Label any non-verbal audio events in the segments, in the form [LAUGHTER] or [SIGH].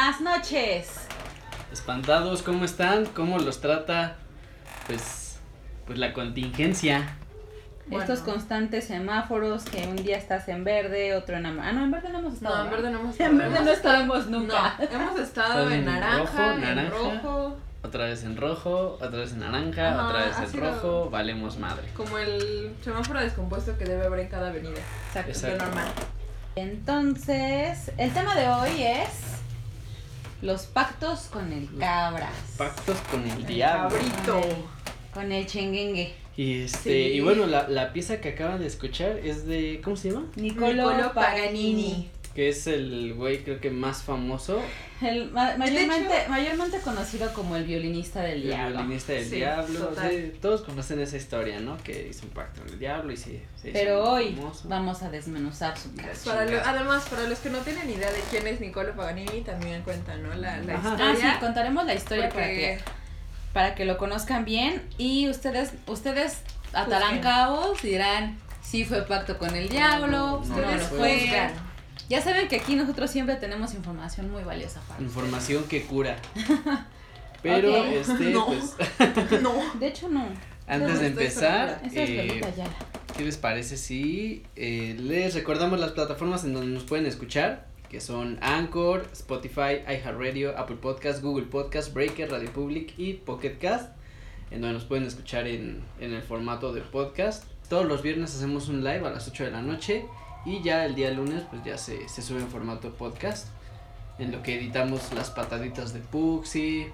Buenas noches. Espantados, ¿cómo están? ¿Cómo los trata? Pues, pues la contingencia. Bueno. Estos constantes semáforos que un día estás en verde, otro en amarillo. Ah, no, en verde no hemos estado. No, en verde no hemos [LAUGHS] estado. En verde no estábamos nunca. No, hemos estado en naranja, rojo, naranja, en rojo. Otra vez en rojo, otra vez en naranja, Ajá, otra vez en rojo, valemos madre. Como el semáforo descompuesto que debe haber en cada avenida. Exacto, Exacto. normal. Entonces, el tema de hoy es los pactos con el cabras. Pactos con el, el diablo. Cabrito. Con el chenguengue. Y este, y bueno, la, la pieza que acaban de escuchar es de, ¿cómo se llama? Niccolo, Niccolo Paganini. Que es el güey creo que más famoso. El ma mayormente, hecho, mayormente conocido como el violinista del el diablo. violinista del sí, diablo. Sí, todos conocen esa historia, ¿no? Que hizo un pacto con el diablo y sí. sí Pero hoy famoso. vamos a desmenuzar su caso. Para lo, además, para los que no tienen idea de quién es Niccolo Paganini, también cuentan, ¿no? La, la historia. Ah, sí, contaremos la historia para que para que lo conozcan bien y ustedes ustedes atarán cabos y dirán si fue pacto con el diablo, no, no, no lo fue. Ya saben que aquí nosotros siempre tenemos información muy valiosa para Información que cura. [LAUGHS] Pero okay. este no. pues [LAUGHS] no. De hecho no. Antes no, de empezar, eh, ¿qué les parece si eh, les recordamos las plataformas en donde nos pueden escuchar? que son Anchor, Spotify, iHeartRadio, Apple Podcast, Google Podcast, Breaker, Radio Public y Pocket Cast, en donde nos pueden escuchar en, en el formato de podcast. Todos los viernes hacemos un live a las 8 de la noche y ya el día lunes pues ya se, se sube en formato podcast, en lo que editamos las pataditas de Puxi,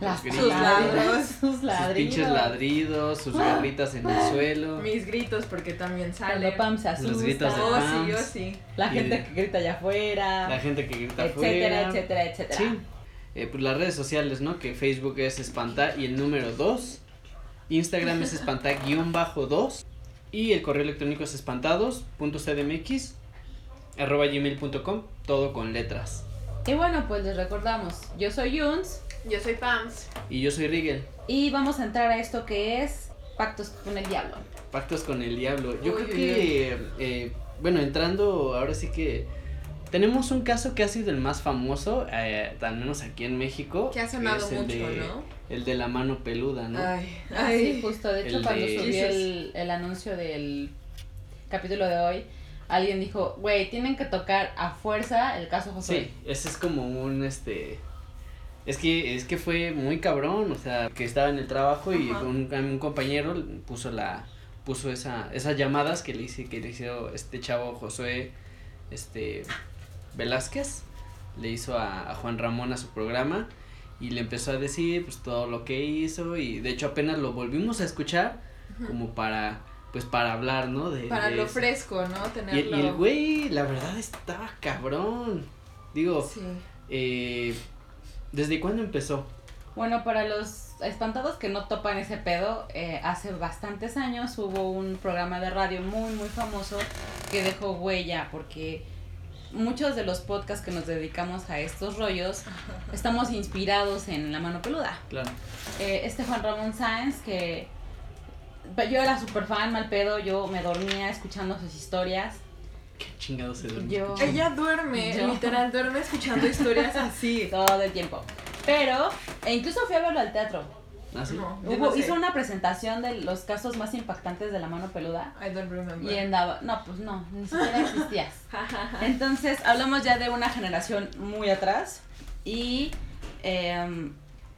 las sus ladridos, sus ladridos. Sus pinches ladridos, sus garritas en el suelo. Mis gritos porque también salen. Cuando Pam se asusta. Los gritos de oh, Pams. sí, yo sí. La gente que grita allá afuera. La gente que grita etcétera, afuera. Etcétera, etcétera, Sí. Eh, pues las redes sociales, ¿no? Que Facebook es espanta y el número 2. Instagram es espanta-2. Y el correo electrónico es espantados.cdmx arroba gmail.com, todo con letras. Y bueno, pues les recordamos, yo soy Yuns. Yo soy Pams. Y yo soy Rigel. Y vamos a entrar a esto que es pactos con el diablo. Pactos con el diablo. Yo Uy, creo uy, que, eh, bueno, entrando, ahora sí que tenemos un caso que ha sido el más famoso, eh, al menos aquí en México. Que ha sonado es el mucho, de- ¿no? El de la mano peluda, ¿no? Ay, Ah, ay. sí, justo. De hecho, El cuando de- subí el, el anuncio del capítulo de hoy, alguien dijo, güey, tienen que tocar a fuerza el caso Josué. Sí, ese es como un este es que es que fue muy cabrón, o sea, que estaba en el trabajo y un, un compañero puso la puso esa esas llamadas que le hice que le hizo este chavo Josué este Velázquez le hizo a, a Juan Ramón a su programa y le empezó a decir pues todo lo que hizo y de hecho apenas lo volvimos a escuchar como para pues para hablar, ¿no? De, Para de lo eso. fresco, ¿no? Y, Tenerlo. y el güey, la verdad, estaba cabrón. Digo, Sí. eh, ¿desde cuándo empezó? Bueno, para los espantados que no topan ese pedo, eh, hace bastantes años hubo un programa de radio muy, muy famoso que dejó huella, porque muchos de los podcasts que nos dedicamos a estos rollos estamos inspirados en La Mano Peluda. Claro. Eh, este Juan Ramón Sáenz, que yo era súper fan, mal pedo, yo me dormía escuchando sus historias. ¿Qué chingado se duerme? Yo Ella duerme, Yo. literal, duerme escuchando historias así. [LAUGHS] todo el tiempo. Pero, e incluso fui a verlo al teatro. ¿Ah, sí? No, yo Hubo, no sé. hizo una presentación de los casos más impactantes de la mano peluda. I don't remember. Y andaba, no, pues no, ni siquiera existías. [LAUGHS] Entonces, hablamos ya de una generación muy atrás. Y em,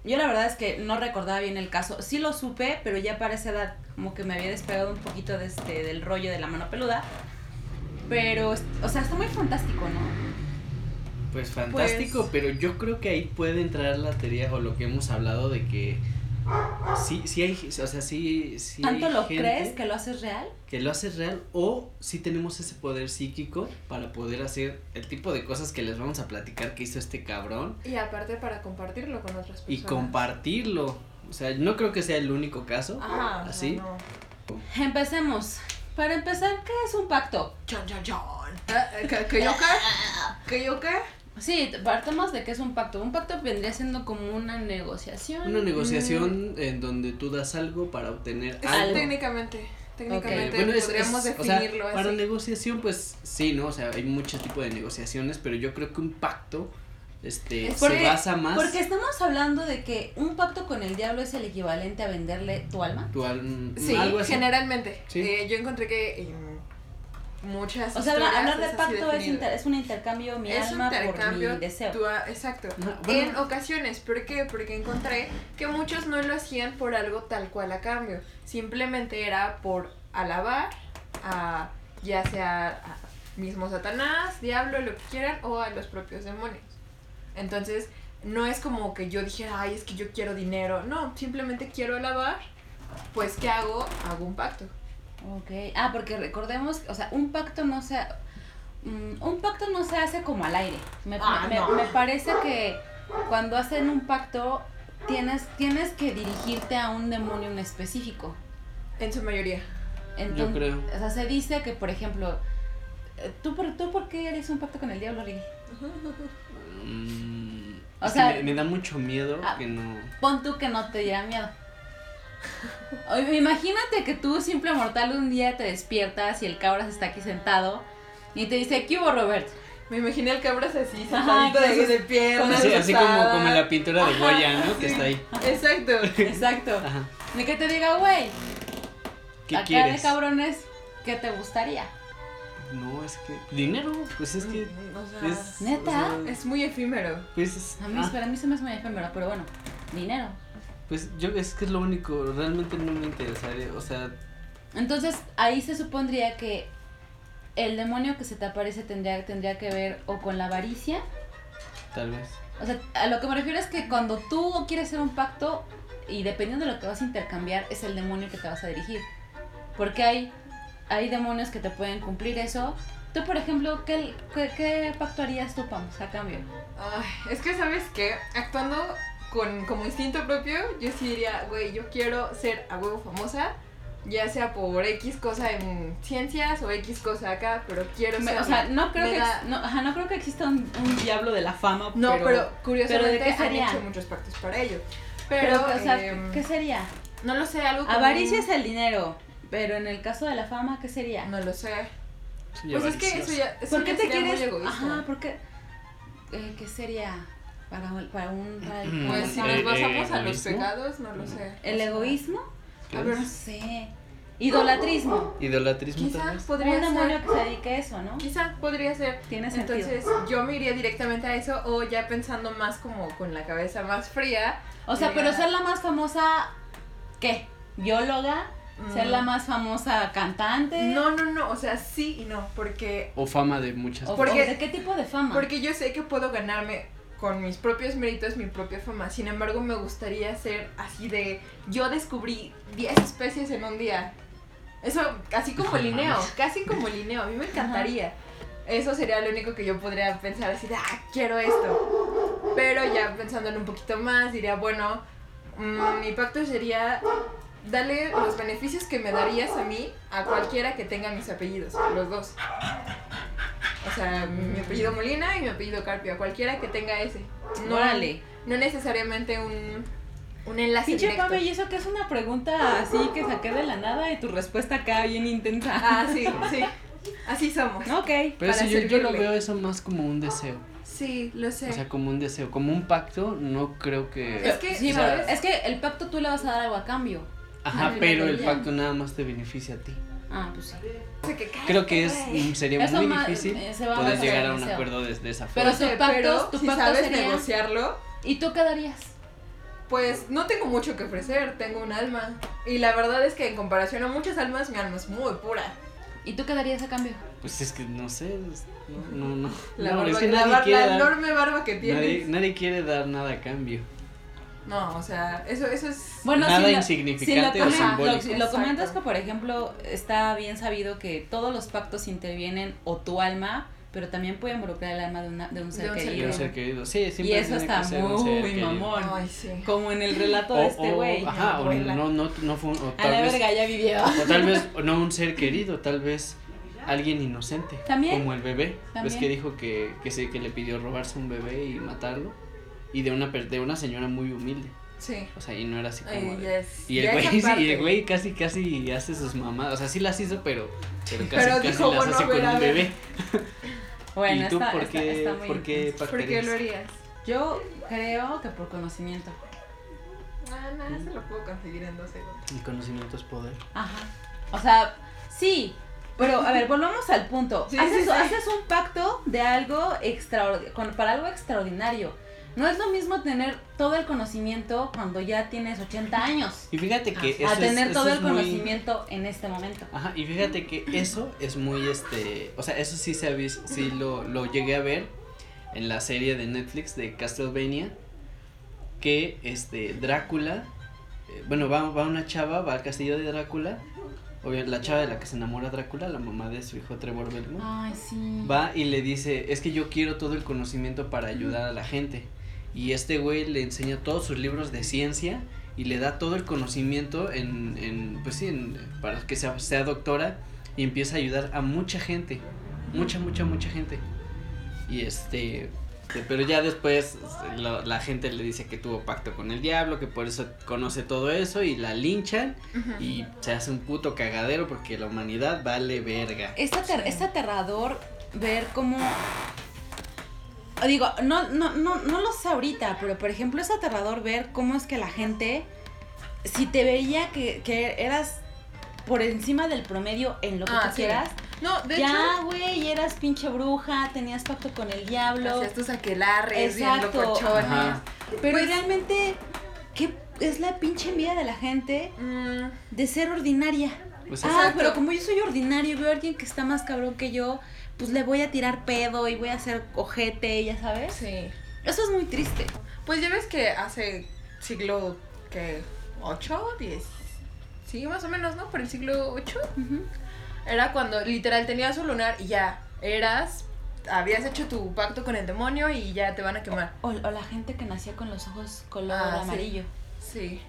yo la verdad es que no recordaba bien el caso. Sí lo supe, pero ya para esa edad como que me había despegado un poquito de este, del rollo de la mano peluda. Pero, o sea, está muy fantástico, ¿no? Pues fantástico, Pues- pero yo creo que ahí puede entrar la teoría o lo que hemos hablado de que sí, sí hay, o sea, sí, sí ¿Tanto hay lo gente crees que lo haces real? que lo hace real o sí tenemos ese poder psíquico para poder hacer el tipo de cosas que les vamos a platicar que hizo este cabrón Y aparte para compartirlo con otras personas. y compartirlo. O sea, no creo que sea el único caso. Ajá. ¿Así? no. Empecemos. Para empezar, ¿qué es un pacto? Eh, ¿Que, que yo qué? ¿Que yo qué? Sí, partamos de que es un pacto. Un pacto vendría siendo como una negociación. Una negociación en donde tú das algo para obtener Es algo. técnicamente. Técnicamente Eh, bueno, es- podríamos es- o sea, definirlo para así. negociación, pues sí, ¿no? O sea, hay muchos tipos de negociaciones, pero yo creo que un pacto este, Es se basa más Porque estamos hablando de que un pacto con el diablo es el equivalente a venderle tu alma. tu al- Sí, algo así. generalmente. Sí. Eh, yo encontré que muchas O sea, hablar de pacto es, inter- es un intercambio mi Es un alma por intercambio, mi deseo. tu exacto. Bueno. En ocasiones, ¿por qué? Porque encontré que muchos no lo hacían por algo tal cual a cambio. Simplemente era por alabar a ya sea a mismo Satanás, diablo, lo que quieran, o a los propios demonios. Entonces, no es como que yo dijera, ay, es que yo quiero dinero. No, simplemente quiero alabar. Pues, ¿qué hago? Hago un pacto. Ok. Ah, porque recordemos, o sea, un pacto no se mm, un pacto no se hace como al aire. Me, Ah, me- no. me parece que cuando hacen un pacto tienes tienes que dirigirte a un demonio en específico. En su mayoría. Entonces, creo. O sea, se dice que, por ejemplo, eh, ¿tú por, ¿tú por qué harías un pacto con el diablo, Ricky? Mm, O sea- me da mucho miedo Ah. que no. Pon tú que no te diera miedo. [LAUGHS] Oye, imagínate que tú, simple mortal, un día te despiertas y el cabras está aquí sentado y te dice, ¿qué hubo, Robert? Me imaginé al cabras así, sentadito de, de piernas. Sí, así como, como en la pintura de Goya, ¿no? Que está ahí. Exacto. [LAUGHS] Exacto. Ajá. Ni que te diga, güey, ¿Qué acá quieres? de cabrones, ¿qué te gustaría? No, es que. Dinero, pues es que. O sea, Es, ¿Neta? o sea, es muy efímero. pues, es- A mí, ah, para mí se me hace muy efímero, pero bueno, dinero. Pues yo es que es lo único, realmente no me interesaría, o sea, Entonces, ahí se supondría que el demonio que se te aparece tendría, tendría que ver o con la avaricia. tal vez. O sea, a lo que me refiero es que cuando tú quieres hacer un pacto y dependiendo de lo que vas a intercambiar, es el demonio que te vas a dirigir. Porque hay, hay demonios que te pueden cumplir eso. Tú, por ejemplo, ¿qué, qué, qué pacto harías tú, Pams, a cambio? Ay, es que, ¿sabes qué? Actuando con, como instinto propio, yo sí diría, güey, yo quiero ser a huevo famosa, ya sea por X cosa en ciencias o X cosa acá, pero quiero ser. o sea, no creo, que, da- no, ajá, no creo que exista un, un diablo de la fama. No, pero, curiosamente ¿pero de qué han sería? hecho muchos pactos para ello. Pero, Pero, o sea, em, ¿qué sería? no lo sé, algo como... Avaricia es el dinero, pero en el caso de la fama, ¿qué sería? No lo sé. Pues es que eso ya, eso ¿Por qué ya te quieres? Ajá, ¿por qué? Eh, ¿Qué sería para, un- para un... Para el, Mm, Pues para si nos Eh, fama? basamos a los ¿egoísmo? pecados, no lo sé. ¿El egoísmo? ¿Qué a ver, No sé. Idolatrismo. Idolatrismo Quizá podría un demonio ser. que se dedique a eso, ¿no? Quizá podría ser. Tiene sentido. Entonces yo me iría directamente a eso o ya pensando más como con la cabeza más fría. o sea, pero ser la más famosa, ¿qué? ¿Bióloga? ¿Ser mm, la más famosa cantante? No, no, no, o sea, sí y no, porque, O fama de muchas ¿O, porque- o de qué tipo de fama? porque yo sé que puedo ganarme con mis propios méritos mi propia fama. Sin embargo, me gustaría ser así de yo descubrí 10 especies en un día. Eso, así como Linneo, casi como Linneo, a mí me encantaría. Eso sería lo único que yo podría pensar así de, ah, quiero esto. Pero ya pensándolo un poquito más, diría, bueno, mm, mi pacto sería darle los beneficios que me darías a mí a cualquiera que tenga mis apellidos, los dos. O sea, mi apellido Molina y mi apellido Carpio, a cualquiera que tenga ese. No, Órale. no necesariamente un, un enlace Pinche directo. Pame, y eso que es una pregunta así que saqué de la nada y tu respuesta acá bien intensa. Ah, sí, sí. Así somos. Ok. Pero para sí, yo, yo lo veo eso más como un deseo. Sí, lo sé. O sea, como un deseo. Como un pacto, no creo que. Es que, Sí, o sea, es que el pacto tú le vas a dar algo a cambio. Ajá, Ah, pero el pacto nada más te beneficia a ti. Ah, pues sí. o sea, que Creo que es sería Eso muy difícil eh, se va poder llegar a un deseo. acuerdo de, de esa Pero forma. tu Sí, pacto- pero tu si pacto sabes sería- negociarlo, ¿Y tú qué darías? pues no tengo mucho que ofrecer, tengo un alma. Y la verdad es que en comparación a muchas almas, mi alma es muy pura. ¿Y tú qué darías a cambio? Pues es que no sé, no, no, no. La, No, barba, es que la, nadie bar- quiere la dar- enorme barba que tienes. nadie, nadie quiere dar nada a cambio. No, o sea, eso, eso es... Bueno, nada si lo- insignificante si lo, o lo- si lo comentas que, por ejemplo, está bien sabido que todos los pactos intervienen o tu alma, pero también puede involucrar el alma de, una, de un ser De un ser querido. un ser querido. Sí, Y eso está muy mamón. Ay, sí. Como en el relato O, de este güey. ajá, o no, no, no fue un, o A la vez, verga, ya vivió. o tal vez no un ser querido, tal vez alguien inocente. También. Como el bebé. También. Ves que dijo que, que, se, que le pidió robarse un bebé y matarlo. Y de una, per- de una señora muy humilde. Sí. O sea, y no era así como. Ay, de- ya es- Y el, güey, [LAUGHS] sí, y el güey casi, casi hace sus mamadas. O sea, sí las hizo, pero, pero casi, Pero casi dijo, las bueno, hace con un bebé. [LAUGHS] Bueno, ¿Y tú está, por está- qué, está muy por qué. ¿Por qué lo harías? Yo creo que por conocimiento. Ah, no, se lo puedo conseguir en dos segundos. El conocimiento es poder. Ajá. O sea, sí. Pero, a ver, volvamos al punto. Sí, haces, sí, sí. haces un pacto de algo extraordinario, para algo extraordinario. No es lo mismo tener todo el conocimiento cuando ya tienes 80 años. Y fíjate que eso a tener es, todo eso el muy- conocimiento en este momento. Ajá, y fíjate que eso es muy este, o sea, eso sí se ha visto, sí lo, lo llegué a ver en la serie de Netflix de Castlevania, que este Drácula, eh, bueno, va, va una chava, va al castillo de Drácula, obvio, la chava de la que se enamora Drácula, la mamá de su hijo Trevor Belmont, Ay, sí. va y le dice, es que yo quiero todo el conocimiento para ayudar a la gente, y este güey le enseña todos sus libros de ciencia y le da todo el conocimiento en, en pues sí, en- para que sea, sea doctora y empieza a ayudar a mucha gente, mucha, mucha, mucha gente. Y este, este, pero ya después la, la gente le dice que tuvo pacto con el diablo, que por eso conoce todo eso y la linchan y se hace un puto cagadero porque la humanidad vale verga. Es, ater- es aterrador ver cómo... Digo, no, no, no, no lo sé ahorita, pero por ejemplo es aterrador ver cómo es que la gente, si te veía que, que eras por encima del promedio en lo que Ah, tú sí. quieras, No, de ya, güey, eras pinche bruja, tenías pacto con el diablo. hacías tus aquelarres. Pero Pues- realmente, ¿qué es la pinche envidia de la gente Mm, de ser ordinaria? Pues ah, exacto. pero como yo soy ordinario y veo a alguien que está más cabrón que yo, pues le voy a tirar pedo y voy a hacer ojete, ya sabes. sí. Eso es muy triste. Pues ya ves que hace siglo que 8, 10. Sí, más o menos, ¿no? Por el siglo 8. Ujú. Era cuando literal tenías un lunar y ya eras habías hecho tu pacto con el demonio y ya te van a quemar. O, o la gente que nacía con los ojos color Ah, sí. amarillo. Sí.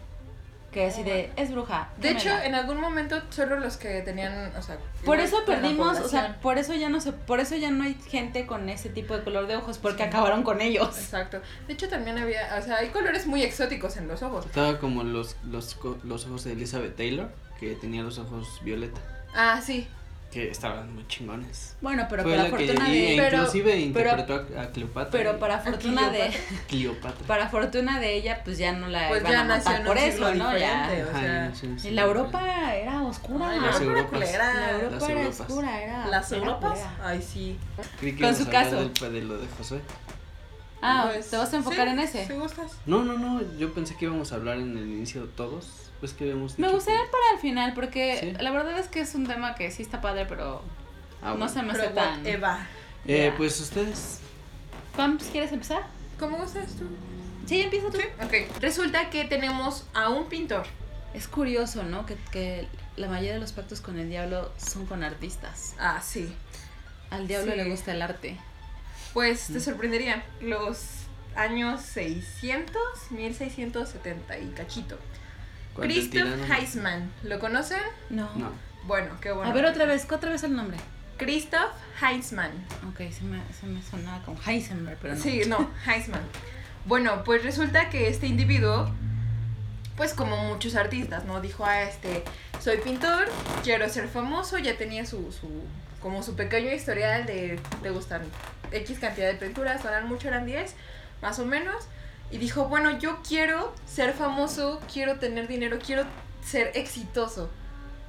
Que así de, es bruja. De hecho, quémela". en algún momento solo los que tenían, o sea, por eso perdimos, o sea, por eso ya no se, por eso ya no hay gente con ese tipo de color de ojos, porque acabaron con ellos. Exacto. De hecho, también había, o sea, hay colores muy exóticos en los ojos. Estaba como los, los, co- los ojos de Elizabeth Taylor, que tenía los ojos violeta, Ah, sí. Que estaban muy chingones. Bueno, pero Fue para la que fortuna y- de, e Pero- inclusive pero- interpretó a, a Cleopatra. pero para fortuna de, [LAUGHS] Cleopatra. para fortuna de ella, pues ya no la Pues iban ya a matar en por eso, ¿no? Ya. o sea, sí, sí, Y la Europa era oscura. Ay, Las la Europa era Europas. culera. La Europa Las era Europas. oscura, era. Las Europas. Ay, sí. Creí que Con su caso. de lo de Josué. Ah, Pues, ¿te vas a enfocar sí, en ese? ¿Sí gustas? No, no, no, yo pensé que íbamos a hablar en el inicio todos. Pues que habíamos Me gustaría que- para el final, porque Sí. la verdad es que es un tema que sí está padre, pero Ah, no bueno. se me hace Pero tan. Eva. Eh, pues ustedes. Pams, ¿quieres empezar? ¿Cómo gustas tú? Sí, empieza tú. Sí. Ok. Resulta que tenemos a un pintor. Es curioso, ¿no? Que, que la mayoría de los pactos con el diablo son con artistas. Ah, sí. Al diablo Sí. le gusta el arte. Pues te sorprendería. Los años 600, 1670 y cachito. Christoph Heisman. ¿Lo conocen? No. No. Bueno, qué bueno. A ver otra vez, otra vez el nombre. Christoph Heisman. Ok, se me, se me sonaba como Heisenberg, pero no. Sí, no, Heisman. Bueno, pues resulta que este individuo, pues como muchos artistas, ¿no? Dijo, ah, este, soy pintor, quiero ser famoso, ya tenía su, su como su pequeño historial de, te gustan X cantidad de pinturas, no eran mucho, eran 10, más o menos. Y dijo, bueno, yo quiero ser famoso, quiero tener dinero, quiero ser exitoso.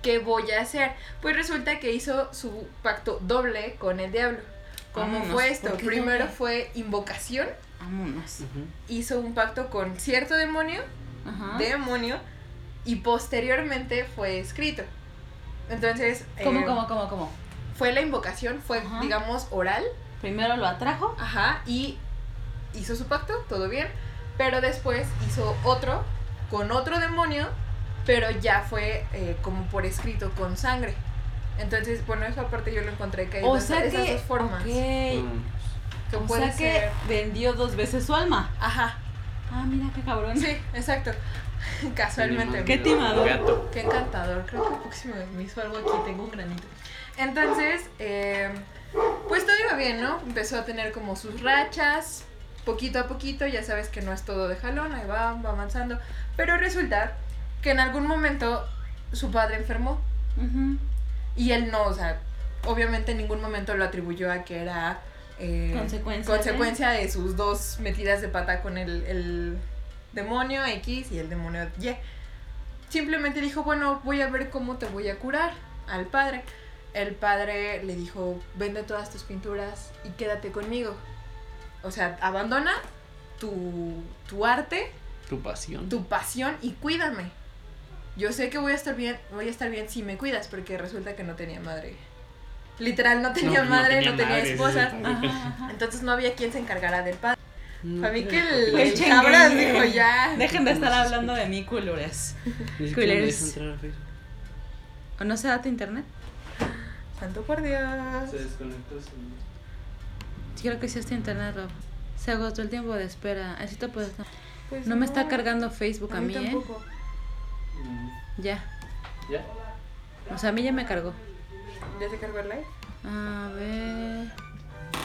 ¿Qué voy a hacer? Pues resulta que hizo su pacto doble con el diablo. ¿Cómo Vámonos, fue esto? ¿por qué Primero doble? fue invocación, Vámonos. Hizo un pacto con cierto demonio, Ajá. demonio, y posteriormente fue escrito. Entonces, ¿Cómo, eh, cómo, cómo, cómo? fue la invocación, fue, Ajá. digamos, oral, Primero lo atrajo. ajá, y hizo su pacto, todo bien, pero después hizo otro con otro demonio, pero ya fue eh, como por escrito, con sangre. Entonces, bueno, eso aparte yo lo encontré que hay O dos- sea esas que. dos formas. Que O puede sea que ser. vendió dos veces su alma. Ajá, Ah, mira qué cabrón. sí, exacto. [LAUGHS] Casualmente. Qué timador. Gato. Qué encantador. Creo que el próximo me hizo algo aquí. Tengo un granito. Entonces, eh, pues todo iba bien, ¿no? Empezó a tener como sus rachas. Poquito a poquito, ya sabes que no es todo de jalón, ahí va, va avanzando. Pero resulta que en algún momento su padre enfermó. Y él no, o sea, obviamente en ningún momento lo atribuyó a que era eh, Consecuencia consecuencia de sus dos metidas de pata con el, el demonio X y el demonio Y. Simplemente dijo, bueno, voy a ver cómo te voy a curar al padre. El padre le dijo, vende todas tus pinturas y quédate conmigo. O sea, abandona tu, tu arte, Tu pasión. tu pasión y cuídame. Yo sé que voy a estar bien, voy a estar bien si me cuidas, porque resulta que no tenía madre. Literal, no tenía no madre, tenía no tenía madre, esposa. Entonces no había quien se encargara del padre. Mm, Para mí que el, El dijo ya. Dejen de estar ¿Cómo se hablando de mí, culures. A Facebook. ¿O no se da tu internet? Santo por Dios. Se desconectó. se- Sí, creo que sí es tu internet, Rob. Se agotó el tiempo de espera. Así te puedes... Pues No me está cargando Facebook a, A mí mí, ¿eh? tampoco. Mm, Ya. ¿Ya? O sea, a mí ya me cargó. ¿Ya se cargó el live? A ver...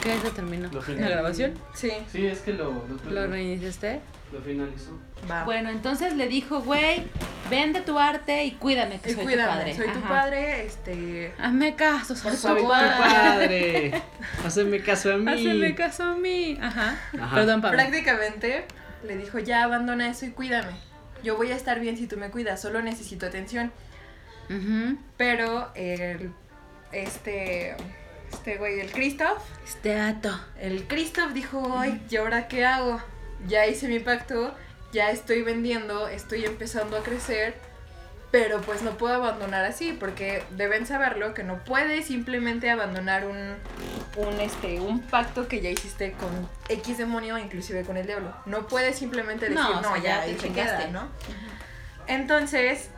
¿Qué se terminó? ¿La grabación? Sí. Sí, es que lo, lo, ¿Lo reiniciaste? lo finalizó. Va. Bueno, entonces le dijo, güey, vende tu arte y cuídame, que y soy tu cuídame, padre. soy tu Ajá. padre, este... Hazme caso, soy Por tu padre. padre. [LAUGHS] Haceme caso a mí. Hazme caso a mí. Ajá. Ajá. Perdón, Pablo. Prácticamente le dijo, ya abandona eso y cuídame. Yo voy a estar bien si tú me cuidas, solo necesito atención. Ujú. Pero el, este, este güey, el Christoph, Este dato. el Christoph dijo, ay, ¿y ahora qué hago? Ya hice mi pacto, ya estoy vendiendo, estoy empezando a crecer, pero pues no puedo abandonar así, porque deben saberlo que no puedes simplemente abandonar un, un, este, un pacto que ya hiciste con X demonio, inclusive con el diablo. No puedes simplemente decir, No, no, o sea, ya, ya te chingaste". ¿no? Entonces,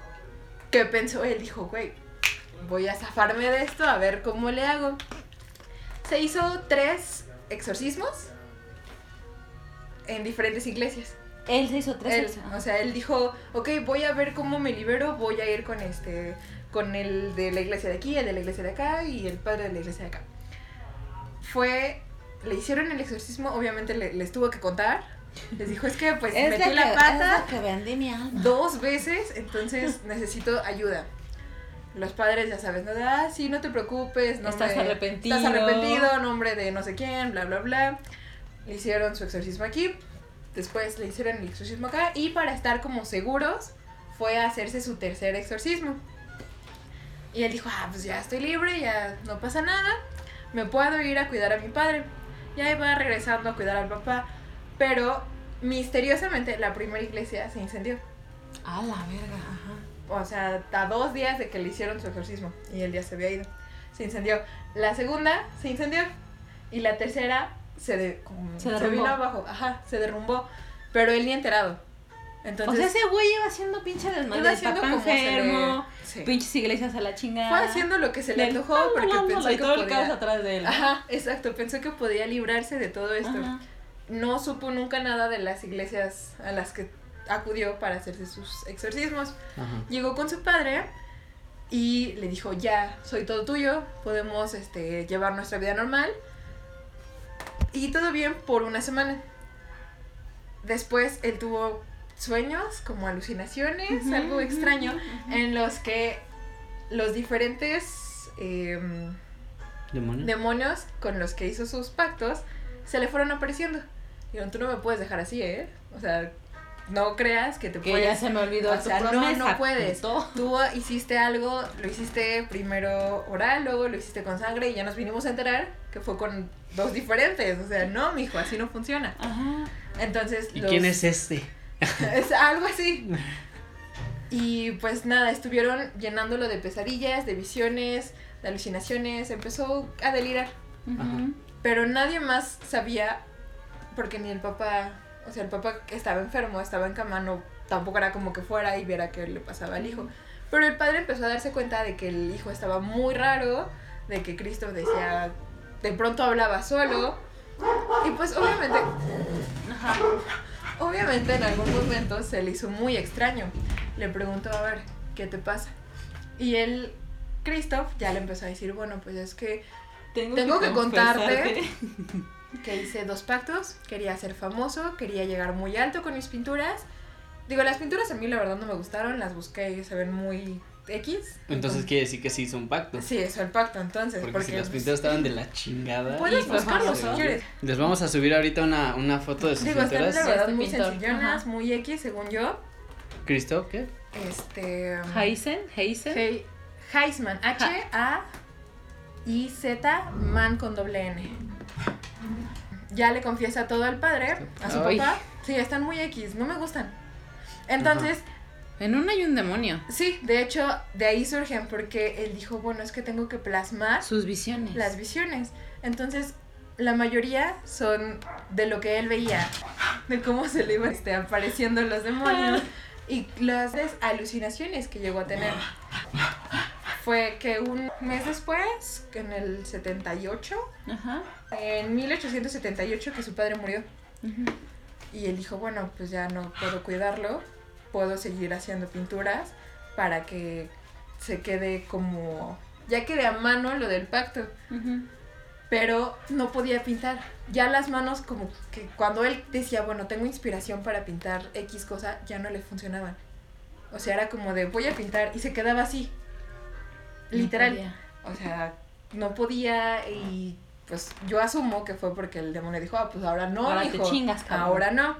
¿qué pensó él? Dijo, güey, voy a zafarme de esto, a ver cómo le hago. Se hizo tres exorcismos en diferentes iglesias. Él se hizo tres Él, o sea, él dijo, ok, voy a ver cómo me libero, voy a ir con este, con el de la iglesia de aquí, el de la iglesia de acá y el padre de la iglesia de acá. Fue, le hicieron el exorcismo, obviamente le- les tuvo que contar. Les dijo, es que pues Es metí la que- pata es que mi alma. dos veces, entonces [LAUGHS] necesito ayuda. Los padres ya sabes, ¿no? De, ah, sí, no te preocupes, no Estás arrepentido. Estás arrepentido, nombre de no sé quién, bla, bla, bla. Le hicieron su exorcismo aquí, después le hicieron el exorcismo acá, y para estar como seguros, fue a hacerse su tercer exorcismo. Y él dijo, ah, pues ya estoy libre, ya no pasa nada, me puedo ir a cuidar a mi padre. Y ahí va regresando a cuidar al papá, pero misteriosamente la primera iglesia se incendió. A la verga, ajá. O sea, a dos días de que le hicieron su exorcismo y él ya se había ido. Se incendió. La segunda se incendió. Y la tercera se, de, como- Se se, derrumbó. vino abajo. Ajá, se derrumbó. Pero él ni enterado. Entonces, o sea, ese güey iba haciendo pinche desmadre. iba El haciendo papá como se le- enfermo, sí. pinches iglesias a la chingada. Fue haciendo lo que se le antojó porque pensó y que todo el caos podía... atrás de él. ¿no? Ajá, exacto. Pensó que podía librarse de todo esto. Ajá. No supo nunca nada de las iglesias a las que acudió para hacerse sus exorcismos. Ajá. Llegó con su padre y le dijo, ya, soy todo tuyo, podemos este, llevar nuestra vida normal. Y todo bien por una semana. Después él tuvo sueños, como alucinaciones, algo extraño, en los que los diferentes em, ¿Demonio? demonios con los que hizo sus pactos se le fueron apareciendo. Dijeron, tú no me puedes dejar así, ¿eh? O sea, no creas que te Que puedes... ya se me olvidó O tu sea, no, no puedes. Tú hiciste algo, lo hiciste primero oral, luego lo hiciste con sangre y ya nos vinimos a enterar que fue con dos diferentes. O sea, no, mijo, así no funciona. Ajá. Entonces, ¿Y los- quién es este? [LAUGHS] es algo así. [LAUGHS] Y pues nada, estuvieron llenándolo de pesadillas, de visiones, de alucinaciones. Empezó a delirar. Ujú. Pero nadie más sabía, porque ni el papá, o sea, el papá estaba enfermo, estaba en cama, no, tampoco era como que fuera y viera qué le pasaba al hijo. Pero el padre empezó a darse cuenta de que el hijo estaba muy raro, de que Cristo decía, de pronto hablaba solo. Y pues obviamente, Ajá. obviamente en algún momento se le hizo muy extraño. Le preguntó, a ver, ¿qué te pasa? Y él, Christoph, ya le empezó a decir, bueno, pues es que Tengo que contarte. que hice dos pactos, quería ser famoso, quería llegar muy alto con mis pinturas. Digo, las pinturas a mí la verdad no me gustaron, las busqué y se ven muy X. Entonces quiere decir que sí hizo un pacto. Sí, hizo el pacto, entonces. Porque, Porque, si las pues, pinturas estaban de la chingada. Puedes Y, pues, buscarlo si quieres. Les vamos a subir ahorita una, una foto de sus Digo, están la verdad Este muy sencillonas, muy X, según yo. ¿Cristo? ¿Qué? Este. Heisen, Heisen. He- Heisman, H-A-I-Z, man con doble N. Ya le confiesa todo al padre, a su Ay. papá. Sí, están muy X, no me gustan. Entonces, En una hay un demonio. sí, de hecho, de ahí surgen porque él dijo, bueno, es que tengo que plasmar Sus visiones. las visiones. Entonces, la mayoría son de lo que él veía, de cómo se le iban este, apareciendo los demonios [LAUGHS] y las alucinaciones que llegó a tener. Fue que un mes después, en el 78, Ajá. en 1878, que su padre murió. Y él dijo, bueno, pues ya no puedo cuidarlo, puedo seguir haciendo pinturas para que se quede como, ya quede a mano lo del pacto. Ujú. pero no podía pintar. Ya las manos como que cuando él decía, bueno, tengo inspiración para pintar X cosa, ya no le funcionaban. O sea, era como de voy a pintar y se quedaba así. No Literal. podía. O sea, no podía y pues yo asumo que fue porque el demonio dijo, ah, pues ahora no, Ahora te mijo, chingas, cabrón. ahora no.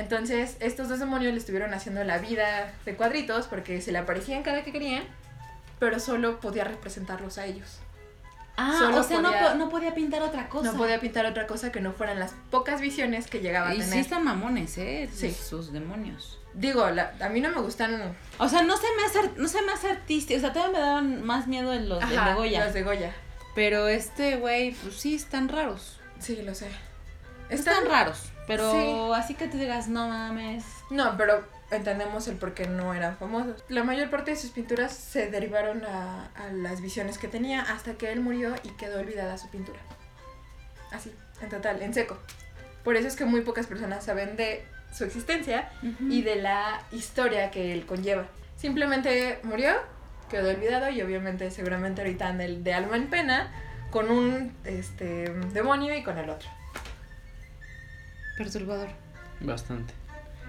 Entonces, estos dos demonios le estuvieron haciendo la vida de cuadritos porque se le aparecían cada que querían, pero solo podía representarlos a ellos. Ah, Solo o sea, no, po- no podía pintar otra cosa. No podía pintar otra cosa que no fueran las pocas visiones que llegaba a Y tener. sí están mamones, ¿eh? Sí. Sus, demonios. Digo, la- a mí no me gustan O sea, no se me hace, no se me hace artístico. O sea, todavía me daban más miedo en los ajá, de Goya. los de Goya. Pero este güey, pues sí, están raros. Sí, lo sé. Están, Están raros. Pero Sí. así que te digas, no mames. No, pero entendemos el por qué no eran famosos. La mayor parte de sus pinturas se derivaron a, a las visiones que tenía hasta que él murió y quedó olvidada su pintura. Así, en total, en seco. Por eso es que muy pocas personas saben de su existencia y de la historia que él conlleva. Simplemente murió, quedó olvidado y obviamente seguramente ahorita anda el de alma en pena con un este demonio y con el otro. Perturbador. Bastante.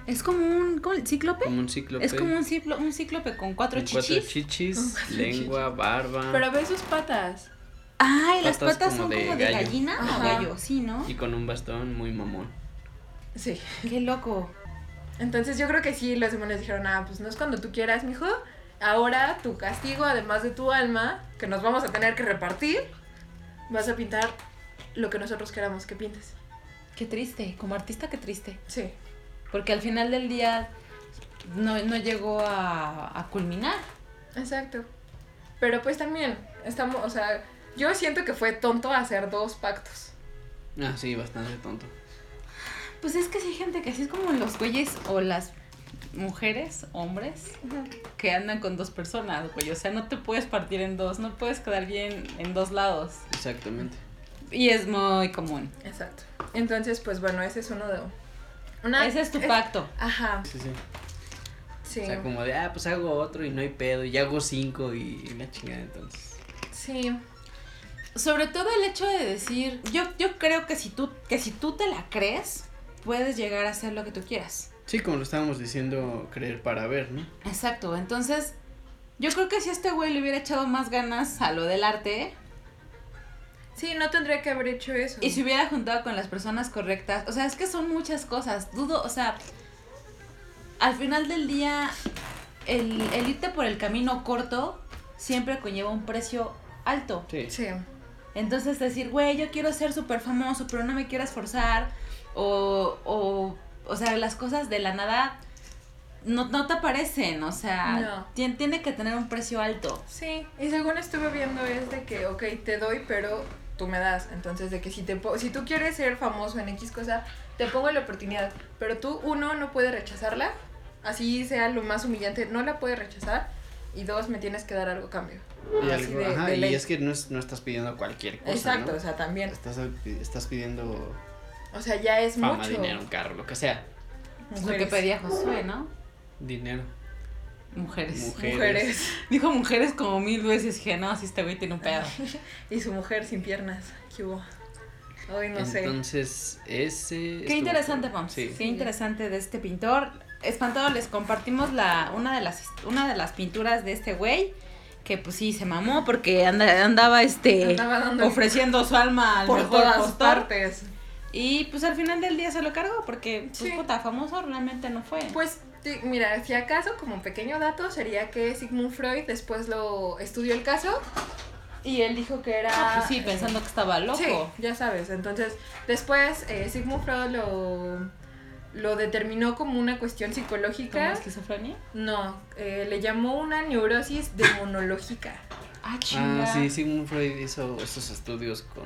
Es como un ¿cómo? cíclope. Como un cíclope. Es como un, ciclo, un cíclope con cuatro con cuatro chichis. chichis, cuatro lengua, barba. Pero ve sus patas. Ay, las Patas patas como son de como de gallo. gallina o Ajá. gallo, sí, ¿no? Y con un bastón muy mamón. Sí. Qué loco. Entonces yo creo que sí, los demonios dijeron, ah, pues no es cuando tú quieras, mijo. Ahora tu castigo, además de tu alma, que nos vamos a tener que repartir, vas a pintar lo que nosotros queramos que pintes. Qué triste. Como artista, qué triste. Sí. Porque al final del día no, no llegó a, a culminar. Exacto. Pero pues también, estamos, o sea, yo siento que fue tonto hacer dos pactos. Ah, sí, bastante tonto. Pues es que sí hay gente que así es como los güeyes o las mujeres, hombres, que andan con dos personas, güey. O sea, no te puedes partir en dos, no puedes quedar bien en dos lados. Exactamente. Y es muy común. Exacto. Entonces, pues bueno, ese es uno de... Una, Ese es tu pacto. Ajá, Sí, sí. sí. O sea, como de, ah, pues hago otro y no hay pedo. Y hago cinco y la chingada entonces. Sí. Sobre todo el hecho de decir, yo, yo creo que si tú, que si tú te la crees, puedes llegar a hacer lo que tú quieras. Sí, como lo estábamos diciendo, creer para ver, ¿no? Exacto, entonces yo creo que si este güey le hubiera echado más ganas a lo del arte Sí, no tendría que haber hecho eso. y se hubiera juntado con las personas correctas, o sea, es que son muchas cosas, dudo, o sea, al final del día, el, el irte por el camino corto siempre conlleva un precio alto. Sí. Sí. Entonces decir, güey, yo quiero ser súper famoso, pero no me quiero esforzar. O, o, o sea, las cosas de la nada no, no te aparecen. O sea, No. tien- tiene que tener un precio alto. Sí, y según estuve viendo es de que, ok, te doy, pero tú me das. Entonces, de que si, te po- si tú quieres ser famoso en X cosa, te pongo la oportunidad. Pero tú, uno, no puedes rechazarla. Así sea lo más humillante, no la puedes rechazar. Y dos, me tienes que dar algo a cambio. Y, Así algo- de- ajá, de y es que no, es- no estás pidiendo cualquier cosa. Exacto, ¿no? o sea, también. Estás, estás pidiendo O sea, ya es fama, mucho. dinero, un carro, lo que sea. Es lo que pedía Josué, ¿no? Dinero. Mujeres. Mujeres. Mujeres. Dijo mujeres como mil veces. Dije, no, si este güey tiene un pedo. [LAUGHS] Y su mujer sin piernas. ¿Qué hubo? Ay, no sé. Entonces, ese. Qué interesante, Pams. Sí. Qué interesante de este pintor. espantado les compartimos la una de las una de las pinturas de este güey que pues sí se mamó porque andaba este ofreciendo su alma al por todas partes. Y pues al final del día se lo cargó porque pues puta famoso realmente no fue. Pues mira, si acaso como pequeño dato sería que Sigmund Freud después lo estudió el caso y él dijo que era... Ah, pues sí, pensando que estaba loco. Sí, ya sabes. Entonces, después eh, Sigmund Freud lo, lo determinó como una cuestión psicológica. ¿Como esquizofrenia? No, eh, le llamó una neurosis demonológica. Ah, chinga. Ah, sí, Sigmund Freud hizo estos estudios con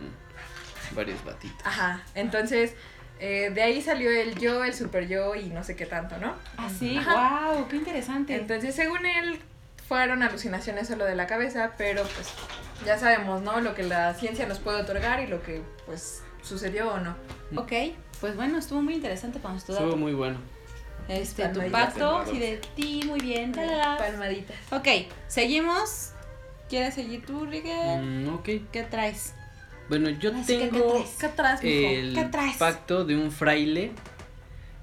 varios batitos. Ajá, entonces... Eh, de ahí salió el yo, el super yo y no sé qué tanto, ¿no? Ah, sí, wow, qué interesante. Entonces, según él, fueron alucinaciones solo de la cabeza, pero pues ya sabemos, ¿no? Lo que la ciencia nos puede otorgar y lo que pues sucedió o no. Ok, pues bueno, estuvo muy interesante cuando estudiamos. Estuvo muy bueno. Este, tu pacto, sí, de ti, muy bien. Palmaditas. Ok, seguimos. ¿Quieres seguir tú, Riquel? Mm, ok. ¿Qué traes? Bueno, yo tengo ¿Qué traes, el ¿Qué traes? pacto de un fraile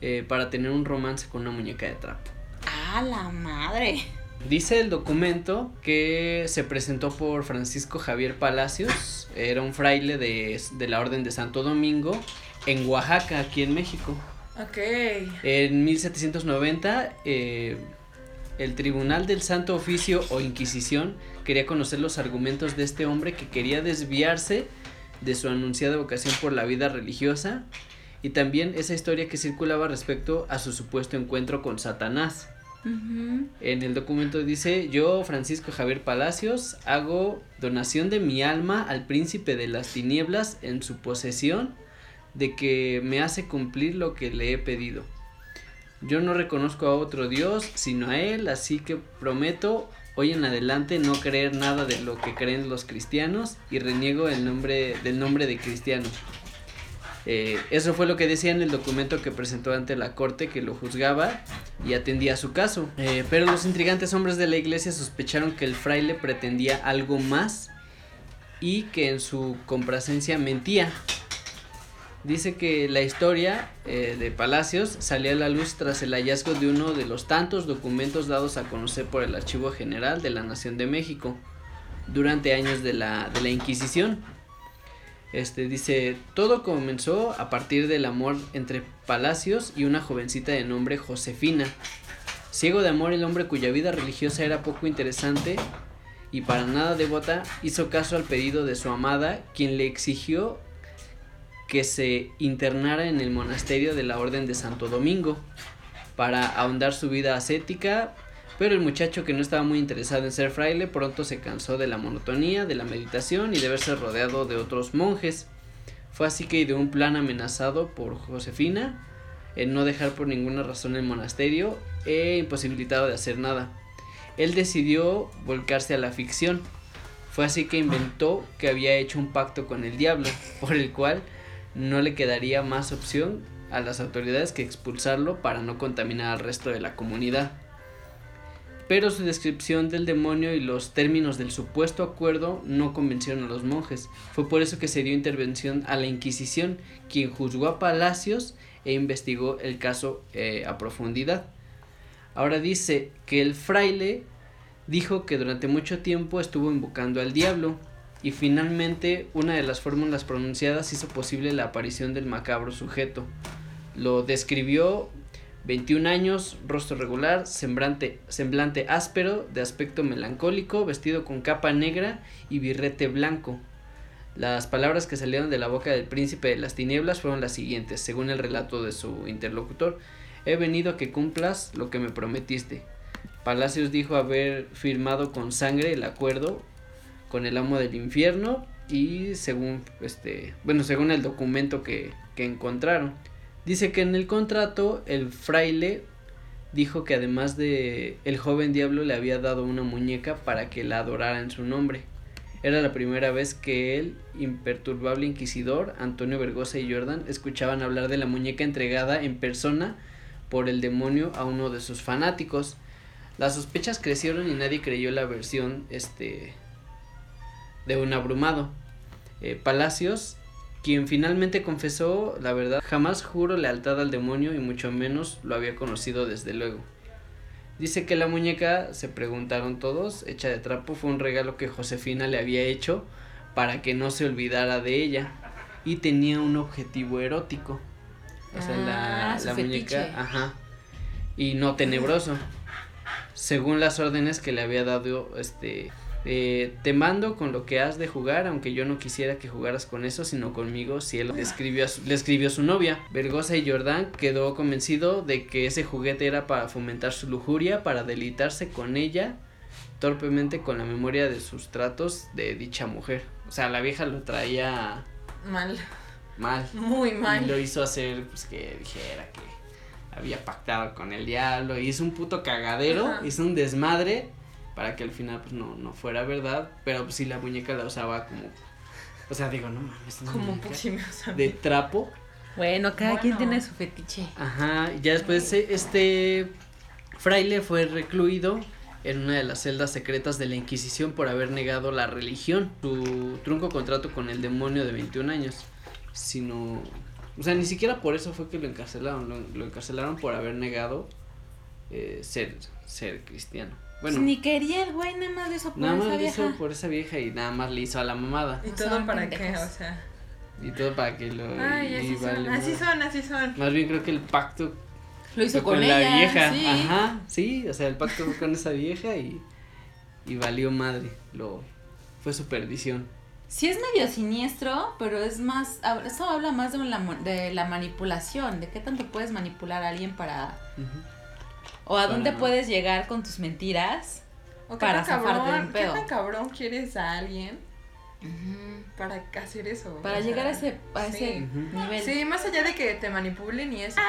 eh, para tener un romance con una muñeca de trapo. ¡Ah, la madre! Dice el documento que se presentó por Francisco Javier Palacios, [LAUGHS] era un fraile de, la Orden de Santo Domingo en Oaxaca, aquí en México. Ok. En 1790, eh, el Tribunal del Santo Oficio o Inquisición quería conocer los argumentos de este hombre que quería desviarse de su anunciada vocación por la vida religiosa y también esa historia que circulaba respecto a su supuesto encuentro con Satanás. En el documento dice, yo, Francisco Javier Palacios, hago donación de mi alma al príncipe de las tinieblas en su posesión de que me hace cumplir lo que le he pedido. Yo no reconozco a otro Dios sino a Él, así que prometo hoy en adelante no creer nada de lo que creen los cristianos y reniego el nombre del nombre de cristiano. Eh, eso fue lo que decía en el documento que presentó ante la corte que lo juzgaba y atendía su caso. Eh, pero los intrigantes hombres de la iglesia sospecharon que el fraile pretendía algo más y que en su complacencia mentía. Dice que la historia eh, de Palacios salió a la luz tras el hallazgo de uno de los tantos documentos dados a conocer por el Archivo General de la Nación de México durante años de la, de la Inquisición. Este dice, todo comenzó a partir del amor entre Palacios y una jovencita de nombre Josefina. Ciego de amor, el hombre cuya vida religiosa era poco interesante y para nada devota, hizo caso al pedido de su amada, quien le exigió que se internara en el monasterio de la Orden de Santo Domingo para ahondar su vida ascética, pero el muchacho que no estaba muy interesado en ser fraile pronto se cansó de la monotonía, de la meditación y de verse rodeado de otros monjes. Fue así que ideó un plan amenazado por Josefina en no dejar por ninguna razón el monasterio e imposibilitado de hacer nada. Él decidió volcarse a la ficción. Fue así que inventó que había hecho un pacto con el diablo, por el cual no le quedaría más opción a las autoridades que expulsarlo para no contaminar al resto de la comunidad pero su descripción del demonio y los términos del supuesto acuerdo no convencieron a los monjes. Fue por eso que se dio intervención a la Inquisición, quien juzgó a Palacios e investigó el caso eh, a profundidad. Ahora dice que el fraile dijo que durante mucho tiempo estuvo invocando al diablo y finalmente una de las fórmulas pronunciadas hizo posible la aparición del macabro sujeto. Lo describió 21 años, rostro regular, semblante, semblante áspero, de aspecto melancólico, vestido con capa negra y birrete blanco. Las palabras que salieron de la boca del príncipe de las tinieblas fueron las siguientes, según el relato de su interlocutor. He venido a que cumplas lo que me prometiste. Palacios dijo haber firmado con sangre el acuerdo con el amo del infierno y según este, bueno, según el documento que, que encontraron. Dice que en el contrato el fraile dijo que además de el joven diablo le había dado una muñeca para que la adorara en su nombre. Era la primera vez que el imperturbable inquisidor Antonio Vergosa y Jordan escuchaban hablar de la muñeca entregada en persona por el demonio a uno de sus fanáticos. Las sospechas crecieron y nadie creyó la versión este de un abrumado. Eh, Palacios quien finalmente confesó la verdad. Jamás juro lealtad al demonio y mucho menos lo había conocido desde luego. Dice que la muñeca, se preguntaron todos, hecha de trapo, fue un regalo que Josefina le había hecho para que no se olvidara de ella y tenía un objetivo erótico. O sea, la, Ah, la muñeca, ajá, y no tenebroso. Según las órdenes que le había dado, este, eh, te mando con lo que has de jugar, aunque yo no quisiera que jugaras con eso, sino conmigo, si él le escribió a su, le escribió a su novia. Vergosa y Jordán quedó convencido de que ese juguete era para fomentar su lujuria, para deleitarse con ella torpemente con la memoria de sus tratos de dicha mujer. O sea, la vieja lo traía Mal, mal. muy Y lo mal. hizo hacer, pues que dijera que había pactado con el diablo. Y hizo un puto cagadero, Ajá. hizo un desmadre para que al final pues no, no fuera verdad. Pero pues sí la muñeca la usaba como. O sea, digo, no mames, Como de trapo. Bueno, cada quien tiene su fetiche. Ajá, ya después este fraile fue recluido en una de las celdas secretas de la Inquisición por haber negado la religión, su trunco contrato con el demonio de 21 años, sino, o sea, ni siquiera por eso fue que lo encarcelaron, lo, lo encarcelaron por haber negado eh, ser, ser cristiano. Bueno, Pues Ni quería el güey, nada más lo hizo por nada esa más le hizo vieja. por esa vieja y nada más le hizo a la mamada ¿Y todo son para qué? O sea. y todo para que lo... Ay, así vale son, así son, así son. Más bien creo que el pacto Lo hizo fue con, con, ella. la vieja, sí. ajá, sí, o sea, el pacto fue con esa vieja y, y valió madre, lo, fue su perdición. Sí es medio siniestro, pero es más, eso habla más de la, mo- de la manipulación, de qué tanto puedes manipular a alguien para, o a dónde puedes llegar con tus mentiras. O qué Para tan zafarte de un cabrón, ¿qué pedo. tan cabrón quieres a alguien para hacer eso? Para llegar a ese, a ese sí. Ujú. nivel. Sí, más allá de que te manipulen y eso.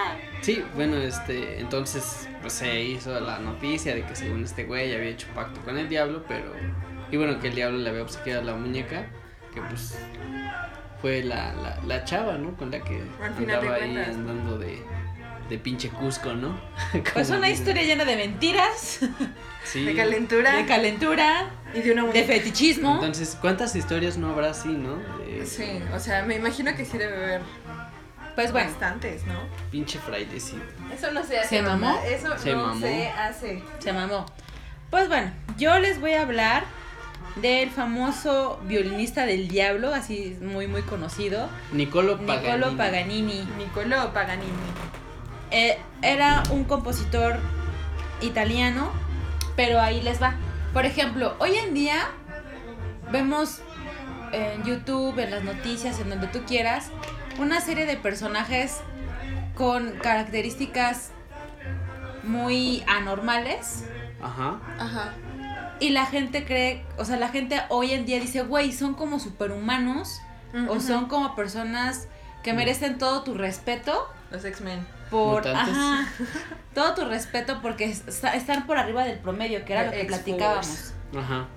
Sí, bueno, este, entonces, pues se hizo la noticia de que según este güey había hecho pacto con el diablo, pero, y bueno, que el diablo le había obsequiado la muñeca, que pues fue la, la, la chava, ¿no? Con la que Al andaba ahí andando de, de pinche Cusco, ¿no? [LAUGHS] Pues una historia llena de mentiras, Sí. De calentura de calentura, y de una de fetichismo. Entonces, ¿cuántas historias no habrá así, no? De Sí, o sea, me imagino que sí debe haber Pues bueno, bastantes, ¿no? pinche frailecito. Eso no se hace. ¿Se mamó? mamá, Eso Se no mamó. se hace. se mamó. Pues bueno, yo les voy a hablar del famoso violinista del diablo, así muy muy conocido, Nicolo Paganini. Niccolo Paganini. Niccolo Paganini. Eh, era un compositor italiano, pero ahí les va. Por ejemplo, hoy en día vemos en YouTube, en las noticias, en donde tú quieras, una serie de personajes con características muy anormales Ajá. Ajá. y la gente cree, o sea, la gente hoy en día dice, güey, son como superhumanos o son como personas que merecen todo tu respeto Los X-Men. Por ajá, [LAUGHS] todo tu respeto porque es- están por arriba del promedio, que era lo que platicábamos. Ajá.